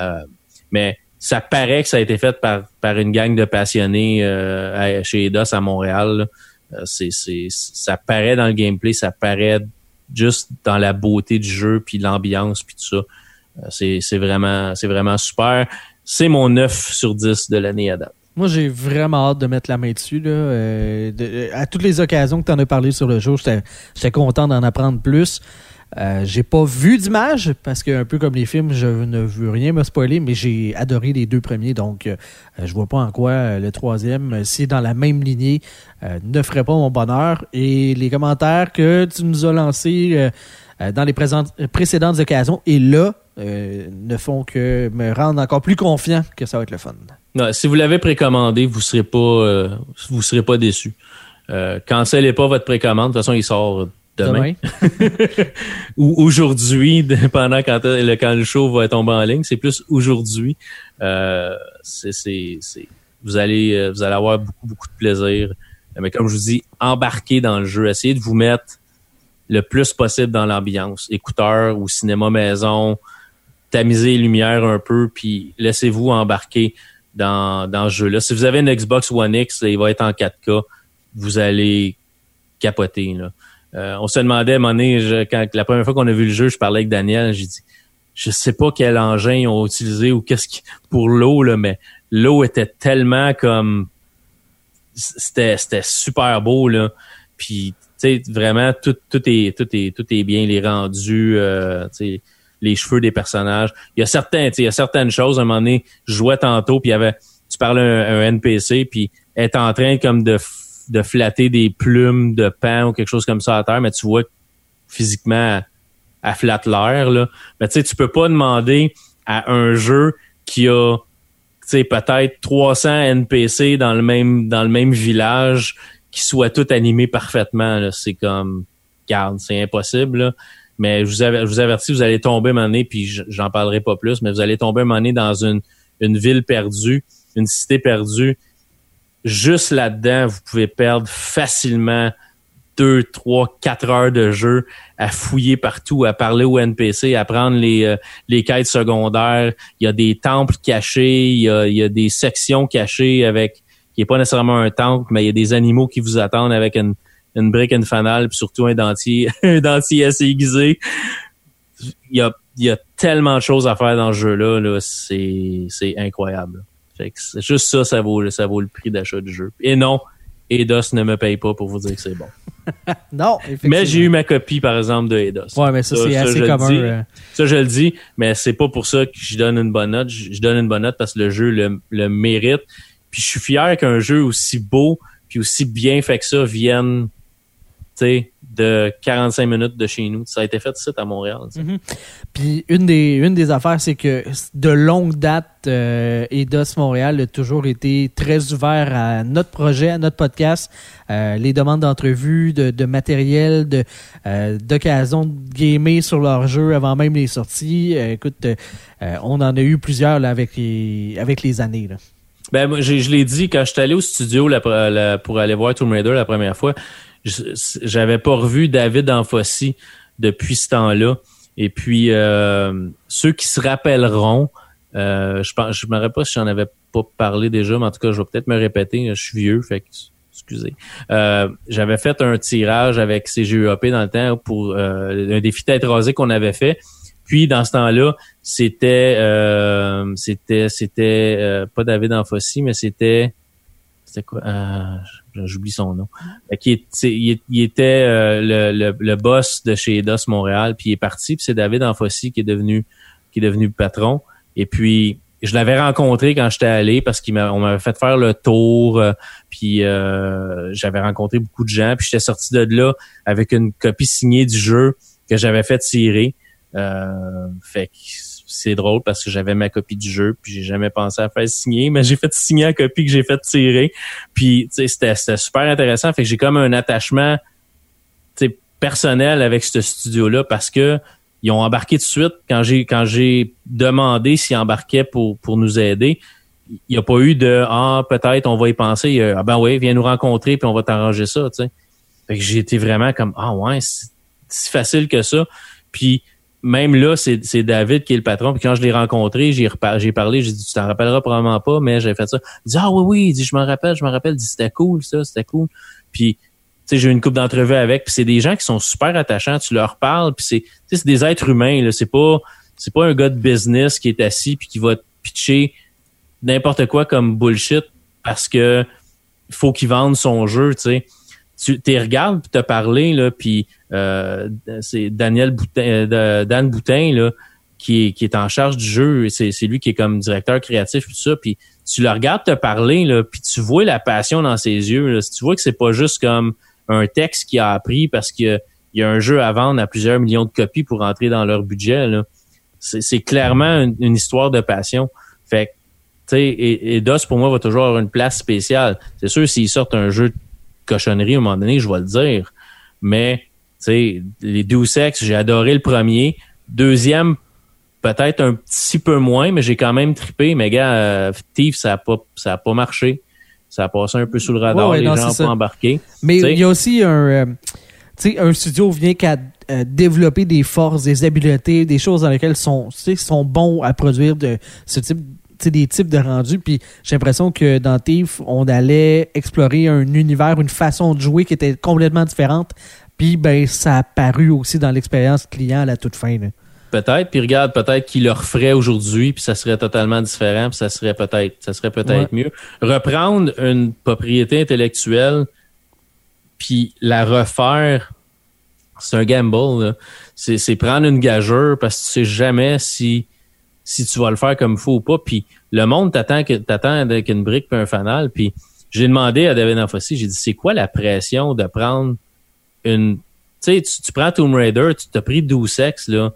Euh, mais ça paraît que ça a été fait par, par une gang de passionnés euh, chez Eidos à Montréal. Euh, c'est, c'est, ça paraît dans le gameplay, ça paraît juste dans la beauté du jeu, puis l'ambiance, puis tout ça. Euh, c'est, vraiment c'est vraiment super. C'est mon 9 sur 10 de l'année à date. Moi, j'ai vraiment hâte de mettre la main dessus. Là. à toutes les occasions que tu en as parlé sur le jeu, j'étais content d'en apprendre plus. Euh, j'ai pas vu d'image parce que un peu comme les films, je ne veux rien me spoiler, mais j'ai adoré les deux premiers, donc euh, je vois pas en quoi euh, le troisième, si dans la même lignée, ne ferait pas mon bonheur. Et les commentaires que tu nous as lancés dans les précédentes occasions et là ne font que me rendre encore plus confiant que ça va être le fun. Non, si vous l'avez précommandé, vous serez pas vous serez pas déçu. Cancellez pas votre précommande. De toute façon, il sort demain. (laughs) Ou aujourd'hui, pendant quand, le, quand le show va tomber en ligne. C'est plus aujourd'hui. Euh, c'est, vous allez, euh, vous allez avoir beaucoup, beaucoup de plaisir Mais comme je vous dis, embarquez dans le jeu. Essayez de vous mettre le plus possible dans l'ambiance. Écouteurs ou cinéma maison, tamisez les lumières un peu, puis laissez-vous embarquer dans, dans ce jeu-là. Si vous avez une Xbox One X, il va être en 4K, vous allez capoter. Là. Euh, on se demandait à un moment donné, quand, la première fois qu'on a vu le jeu, je parlais avec Daniel, j'ai dit je sais pas quel engin ils ont utilisé ou qu'est-ce qui pour l'eau là, mais l'eau était tellement comme c'était c'était super beau là. Puis tu sais vraiment tout tout est tout est tout est bien les rendus euh, les cheveux des personnages. Il y a certains il y a certaines choses à un moment donné, je jouais tantôt puis il y avait tu parlais un, un NPC puis est en train comme de de flatter des plumes de pain ou quelque chose comme ça à terre, mais tu vois physiquement à flatte l'air là. Mais tu sais, tu peux pas demander à un jeu qui a peut-être 300 NPC dans le même dans le même village qui soient tous animés parfaitement. C'est comme, garde, c'est impossible. Mais je vous, je vous avertis, vous allez tomber un moment puis j'en parlerai pas plus, mais vous allez tomber un moment dans une, une ville perdue, une cité perdue. Juste là-dedans, vous pouvez perdre facilement deux, trois, quatre heures de jeu à fouiller partout, à parler aux NPC, à prendre les, euh, les quêtes secondaires. Il y a des temples cachés, il y a, des sections cachées avec qui est pas nécessairement un temple, mais il y a des animaux qui vous attendent avec une, une brique, une fanale, puis surtout un dentier, (laughs) un dentier assez aiguisé. Il y a, il y a tellement de choses à faire dans ce jeu-là, -là, c'est incroyable. Fait que juste ça, ça vaut, ça vaut le prix d'achat du jeu. Et non, Eidos ne me paye pas pour vous dire que c'est bon. (laughs) non, Mais j'ai eu ma copie, par exemple, de Eidos. Ouais, mais ça, c'est assez commun. Euh. Ça, je le dis, mais c'est pas pour ça que je donne une bonne note. Je, donne une bonne note parce que le jeu le, le mérite. Puis je suis fier qu'un jeu aussi beau puis aussi bien fait que ça vienne, tu sais, de 45 minutes de chez nous. Ça a été fait ici à Montréal. Mm-hmm. Puis une des, une des affaires, c'est que de longue date, euh, EDOS Montréal a toujours été très ouvert à notre projet, à notre podcast, euh, les demandes d'entrevue, de, de, matériel, de euh, d'occasion de gamer sur leur jeu avant même les sorties. Euh, écoute, on en a eu plusieurs là, avec les avec les années. Là. Ben, moi, je, je l'ai dit quand je suis allé au studio pour aller voir Tomb Raider la première fois j'avais pas revu David Anfossi depuis ce temps-là. Et puis euh, ceux qui se rappelleront, euh, je pense, je me rappelle pas si j'en avais pas parlé déjà, mais en tout cas, je vais peut-être me répéter. Je suis vieux, fait que excusez. Euh, j'avais fait un tirage avec CGUAP dans le temps pour un défi tête rasée qu'on avait fait. Puis dans ce temps-là, c'était c'était c'était pas David Anfossi, mais c'était c'était quoi j'oublie son nom, qui il, était euh, le, le, boss de chez Eidos Montréal, puis il est parti, puis c'est David Anfossi qui est devenu qui est devenu patron. Et puis je l'avais rencontré quand j'étais allé parce qu'on m'avait fait faire le tour, euh, puis euh, j'avais rencontré beaucoup de gens, puis j'étais sorti de là avec une copie signée du jeu que j'avais fait tirer. fait que c'est drôle parce que j'avais ma copie du jeu, puis j'ai jamais pensé à faire signer, mais j'ai fait signer la copie que j'ai fait tirer. Puis c'était super intéressant. Fait que j'ai comme un attachement personnel avec ce studio-là parce que ils ont embarqué tout de suite quand j'ai quand j'ai demandé s'ils embarquaient pour, pour nous aider. Il n'y a pas eu de Ah, peut-être on va y penser. ah ben oui, viens nous rencontrer puis on va t'arranger ça. T'sais. Fait que j'ai été vraiment comme Ah ouais, c'est si facile que ça. Puis même là, c'est David qui est le patron. Puis quand je l'ai rencontré, j'ai parlé, j'ai dit, tu t'en rappelleras probablement pas, mais j'ai fait ça. Il dit, ah oui, oui, il dit, je m'en rappelle, je m'en rappelle, il dit, c'était cool, ça, c'était cool. Puis, tu sais, j'ai eu une coupe d'entrevue avec, puis c'est des gens qui sont super attachants, tu leur parles, puis c'est, c'est des êtres humains, c'est pas, c'est pas un gars de business qui est assis puis qui va te pitcher n'importe quoi comme bullshit parce que faut qu'il vende son jeu, tu sais tu t'es regardes puis t'as parlé là puis euh, c'est Daniel Boutin, euh, Dan Boutin là qui est, qui est en charge du jeu c'est lui qui est comme directeur créatif tout ça puis tu le regardes te parler là puis tu vois la passion dans ses yeux là, tu vois que c'est pas juste comme un texte qui a appris parce que il y a un jeu à vendre à plusieurs millions de copies pour entrer dans leur budget c'est clairement une, histoire de passion. Fait sais et, et DOS pour moi va toujours avoir une place spéciale. C'est sûr s'ils sortent un jeu cochonnerie à un moment donné, je vais le dire. Mais, tu sais, les Deus Ex, j'ai adoré le premier. Deuxième, peut-être un petit peu moins, mais j'ai quand même trippé. Mais gars, euh, Thief, ça a pas, ça a pas marché. ça a passé un peu sous le radar, Ouais, ouais, les non, gens c'est ont ça. pas embarqué. Mais il y a aussi un, euh, tu sais, un studio vient qu'à euh, développer des forces, des habiletés, des choses dans lesquelles ils sont, sont bons à produire de ce type, sais, des types de rendus. Puis j'ai l'impression que dans Thief, on allait explorer un univers, une façon de jouer qui était complètement différente. Puis ben ça a paru aussi dans l'expérience client à la toute fin. là. Peut-être, puis regarde, peut-être qu'il le referait aujourd'hui, puis ça serait totalement différent, puis ça serait peut-être, ça serait peut-être mieux. Reprendre une propriété intellectuelle, puis la refaire, c'est un gamble. c'est prendre une gageure parce que tu sais jamais si si tu vas le faire comme il faut ou pas. Puis le monde t'attend que t'attend avec une brique puis un fanal. Puis j'ai demandé à David Anfossi, j'ai dit c'est quoi la pression de prendre une, tu sais, tu, prends Tomb Raider, tu t'as pris 12 sexes là.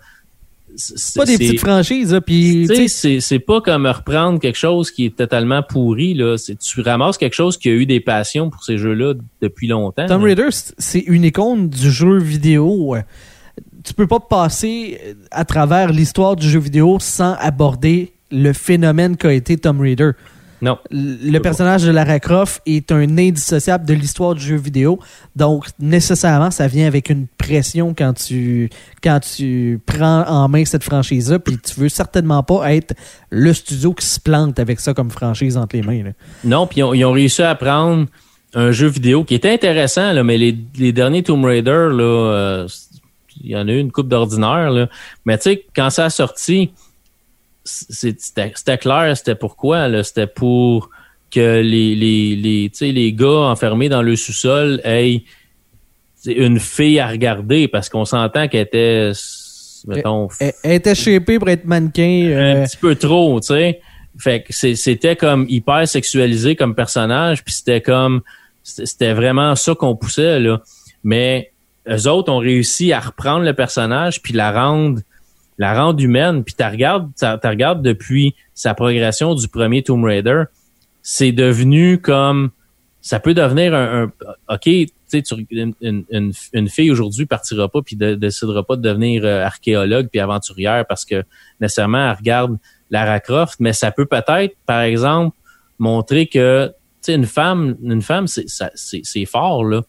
C'est Pas des petites franchises, là, puis c'est c'est pas comme reprendre quelque chose qui est totalement pourri là. C'est tu ramasses quelque chose qui a eu des passions pour ces jeux-là depuis longtemps. Tomb. Raider, c'est- c'est une icône du jeu vidéo. Tu peux pas passer euh, à travers l'histoire du jeu vidéo sans aborder le phénomène qu'a été Tomb Raider. Non. Le personnage de Lara Croft est un indissociable de l'histoire du jeu vidéo. Donc, nécessairement, ça vient avec une pression quand tu, quand tu prends en main cette franchise-là. Puis tu veux certainement pas être le studio qui se plante avec ça comme franchise entre les mains. là. Non, puis ils ont, ils ont réussi à prendre un jeu vidéo qui était intéressant, là, mais les, les derniers Tomb Raider, là, euh, il y en a eu une coupe d'ordinaire, là. Mais tu sais, quand ça a sorti, c'était c'était clair, c'était pourquoi, là? C'était pour que les, les, les, tu sais, les gars enfermés dans le sous-sol aient une fille à regarder parce qu'on s'entend qu'elle était, mettons, Elle, elle était shapée pour être mannequin. euh, un petit peu trop, tu sais. Fait que c'était comme hyper sexualisé comme personnage, puis c'était comme c'était vraiment ça qu'on poussait là. Mais eux autres ont réussi à reprendre le personnage puis la rendre la rendre humaine. Puis tu regardes, t'as regardes depuis sa progression du premier Tomb Raider, c'est devenu comme ça peut devenir un, ok, tu sais, tu- une, une, une, fille aujourd'hui partira pas puis de- décidera pas de devenir euh, archéologue puis aventurière parce que nécessairement elle regarde Lara Croft, mais ça peut peut-être, par exemple, montrer que tu une femme, une femme, c'est fort là.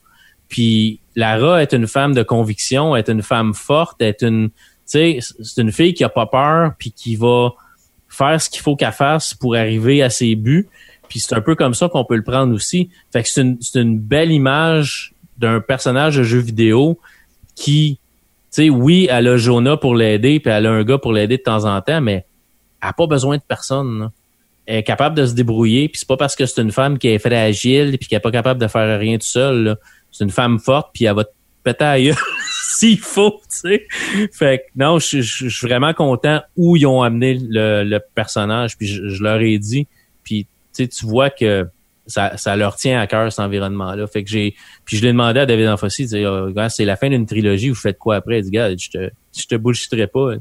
Puis Lara est une femme de conviction, est une femme forte, est une, c'est une fille qui a pas peur puis qui va faire ce qu'il faut qu'elle fasse pour arriver à ses buts. Puis c'est un peu comme ça qu'on peut le prendre aussi. Fait que c'est une, une belle image d'un personnage de jeu vidéo qui, tu sais, oui, elle a Jonah pour l'aider, puis elle a un gars pour l'aider de temps en temps, mais elle n'a pas besoin de personne. là. Elle est capable de se débrouiller, puis c'est pas parce que c'est une femme qui est fragile puis qui est pas capable de faire rien tout seul. C'est une femme forte, puis elle va te péter à (laughs) s'il faut, tu sais. Fait que non, je suis vraiment content où ils ont amené le, le personnage, puis je, leur ai dit, puis tu tu vois que ça, ça leur tient à cœur cet environnement-là. Fait que j'ai, puis je l'ai demandé à David Anfossi, gars, c'est la fin d'une trilogie, vous faites quoi après? Il dit, gars, je te, je te bullshitterai pas.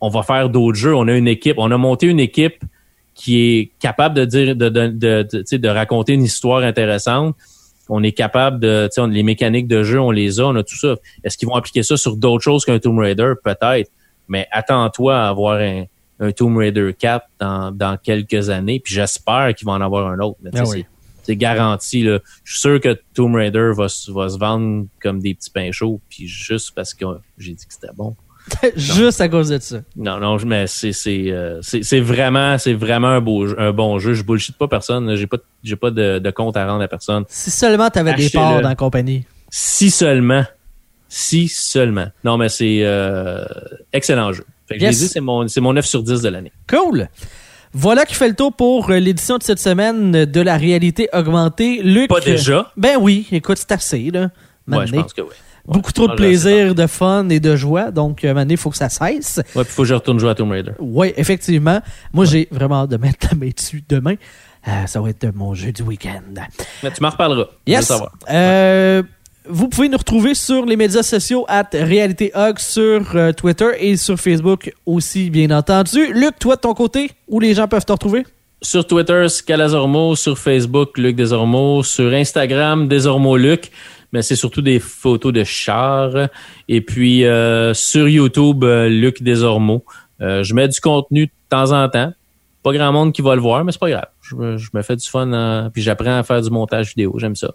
On va faire d'autres jeux. On a une équipe, on a monté une équipe qui est capable de dire, de, de, de, de raconter une histoire intéressante. On est capable de, tu sais, les mécaniques de jeu, on les a, on a tout ça. Est-ce qu'ils vont appliquer ça sur d'autres choses qu'un Tomb Raider? Peut-être. Mais attends-toi à avoir un, un Tomb Raider 4 dans, dans quelques années. Puis j'espère qu'il va en avoir un autre. Mais Ah oui. c'est- c'est garanti. Là. Je suis sûr que Tomb Raider va, se- va se vendre comme des petits pains chauds. Puis juste parce que j'ai dit que c'était bon. (laughs) Juste à cause de ça. Non, non, mais c'est euh, vraiment c'est vraiment un beau un bon jeu. Je bullshit pas personne. J'ai pas pas de, de compte à rendre à personne. Si seulement tu avais des parts dans la compagnie. Si seulement, si seulement. Non, mais c'est euh, excellent jeu. Fait que Yes. je l'ai dit, c'est mon c'est mon 9 sur 10 de l'année. Cool. Voilà qui fait le tour pour euh, l'édition de cette semaine de la réalité augmentée. Luc. Pas déjà. Ben oui, écoute, c'est assez, là. Ouais, je pense que oui. Beaucoup trop de plaisir, de fun et de joie. Donc, maintenant, il faut que ça cesse. Ouais, puis faut que je retourne jouer à Tomb Raider. Oui, effectivement. Moi, j'ai vraiment hâte de mettre la main dessus demain. Euh, ça va être mon jeu du week-end. Mais tu m'en reparleras. Yes. savoir. Euh, vous pouvez nous retrouver sur les médias sociaux at Réalité Hug sur euh, Twitter et sur Facebook aussi, bien entendu. Luc, toi de ton côté, où les gens peuvent te retrouver? Sur Twitter, Scalazormo. Sur Facebook, Luc Desormeaux. Sur Instagram, Desormeaux Luc. Mais c'est surtout des photos de chars. Et puis, euh, sur YouTube, euh, Luc Desormeaux. Euh, je mets du contenu de temps en temps. Pas grand monde qui va le voir, mais c'est pas grave. Je me, fais du fun, en- puis j'apprends à faire du montage vidéo. J'aime ça.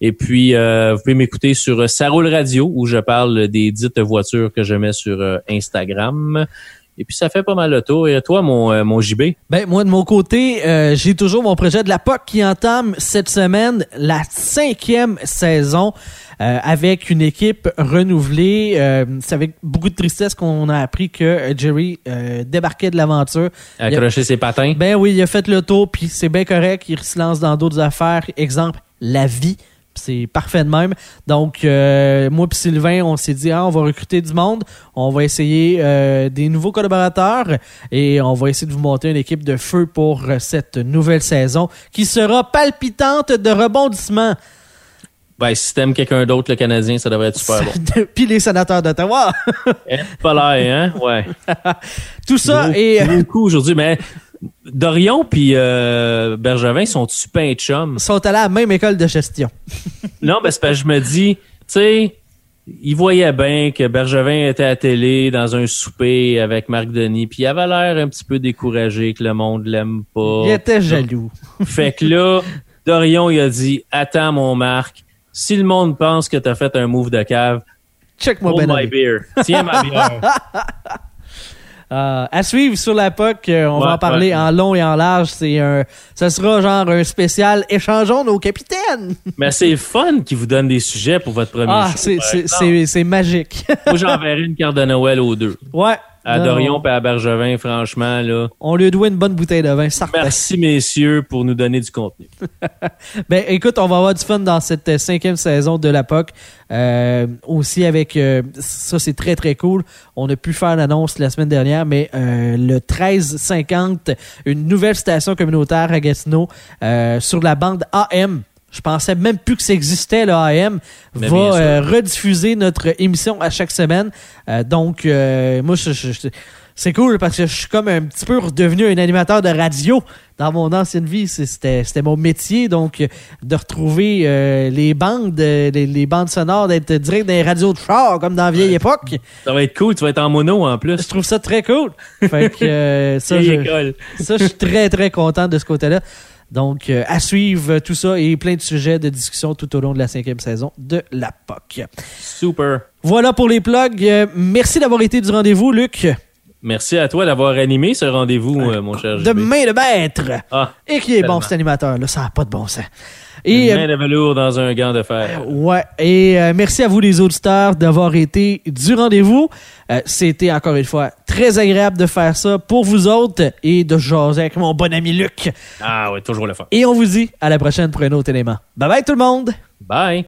Et puis, euh, vous pouvez m'écouter sur euh, Ça roule radio, où je parle des dites voitures que je mets sur Instagram. Et puis, ça fait pas mal le tour. Et toi, mon, euh, mon JB? Ben, moi, de mon côté, euh, j'ai toujours mon projet de la POC qui entame cette semaine la cinquième saison euh, avec une équipe renouvelée. C'est avec beaucoup de tristesse qu'on a appris que Jerry débarquait de l'aventure. Il a- ses patins. Ben oui, il a fait le tour, puis c'est bien correct. Il se lance dans d'autres affaires. Exemple, la vie. C'est parfait de même. Donc, euh, moi puis Sylvain, on s'est dit, ah, on va recruter du monde. On va essayer euh, des nouveaux collaborateurs et on va essayer de vous monter une équipe de feu pour euh, cette nouvelle saison qui sera palpitante de rebondissements. Ben, si t'aimes quelqu'un d'autre, le Canadien, ça devrait être super bon. (laughs) puis les sénateurs d'Ottawa. (laughs) Pas hein? Ouais. (laughs) Tout ça Gros- et... gros coup aujourd'hui, mais Dorion puis euh, Bergevin sont super chums. sont allés à la même école de gestion. (laughs) Non, ben c'est parce que je me dis, tu sais, il voyait bien que Bergevin était à télé dans un souper avec Marc Denis, puis il avait l'air un petit peu découragé que le monde l'aime pas. Il était jaloux. (laughs) Fait que là, Dorion il a dit, attends mon Marc, si le monde pense que t'as fait un move de cave, Check-moi hold ben my beer, tiens ma bière. (laughs) Euh, à suivre sur la POC, euh, on Ouais, va en parler ouais. en long et en large. C'est un, ça sera genre un spécial échangeons nos capitaines. (laughs) mais c'est fun qui vous donne des sujets pour votre premier Ah, c'est, c'est magique. Moi, j'enverrai une carte de Noël aux deux. ouais. À Non, Dorion et à Bergevin, franchement, là. On lui doit une bonne bouteille de vin, certain. Merci, messieurs, pour nous donner du contenu. (laughs) Ben, écoute, on va avoir du fun dans cette euh, cinquième saison de la POC. Euh, aussi avec, euh, ça c'est très très cool. On a pu faire l'annonce la semaine dernière, mais euh, le 1350, une nouvelle station communautaire à Gatineau euh, sur la bande AM. Je pensais même plus que ça existait, le AM, Mais va euh, rediffuser notre émission à chaque semaine. Euh, donc, euh, moi, je- je- je- c'est cool parce que je suis comme un petit peu redevenu un animateur de radio dans mon ancienne vie. C'était c'était mon métier, donc de retrouver les bandes, les, les bandes sonores, d'être direct dans les radios de char comme dans la vieille époque. Ça va être cool, tu vas être en mono en plus. Je trouve ça très cool. Fait que (laughs) je, ça, je suis très, très content de ce côté-là. Donc, euh, à suivre tout ça et plein de sujets de discussion tout au long de la cinquième saison de la POC. Super. Voilà pour les plugs. Euh, merci d'avoir été du rendez-vous, Luc. Merci à toi d'avoir animé ce rendez-vous, euh, mon cher De JB. main de maître. Ah, Et qui est bon, cet animateur-là. Ça n'a pas de bon sens. Une Et, euh, main de velours dans un gant de fer. Ouais, et euh, merci à vous les auditeurs d'avoir été du rendez-vous. Euh, C'était encore une fois très agréable de faire ça pour vous autres et de jaser avec mon bon ami Luc. Ah ouais, toujours le fun. Et on vous dit à la prochaine pour un autre élément. Bye bye tout le monde! Bye.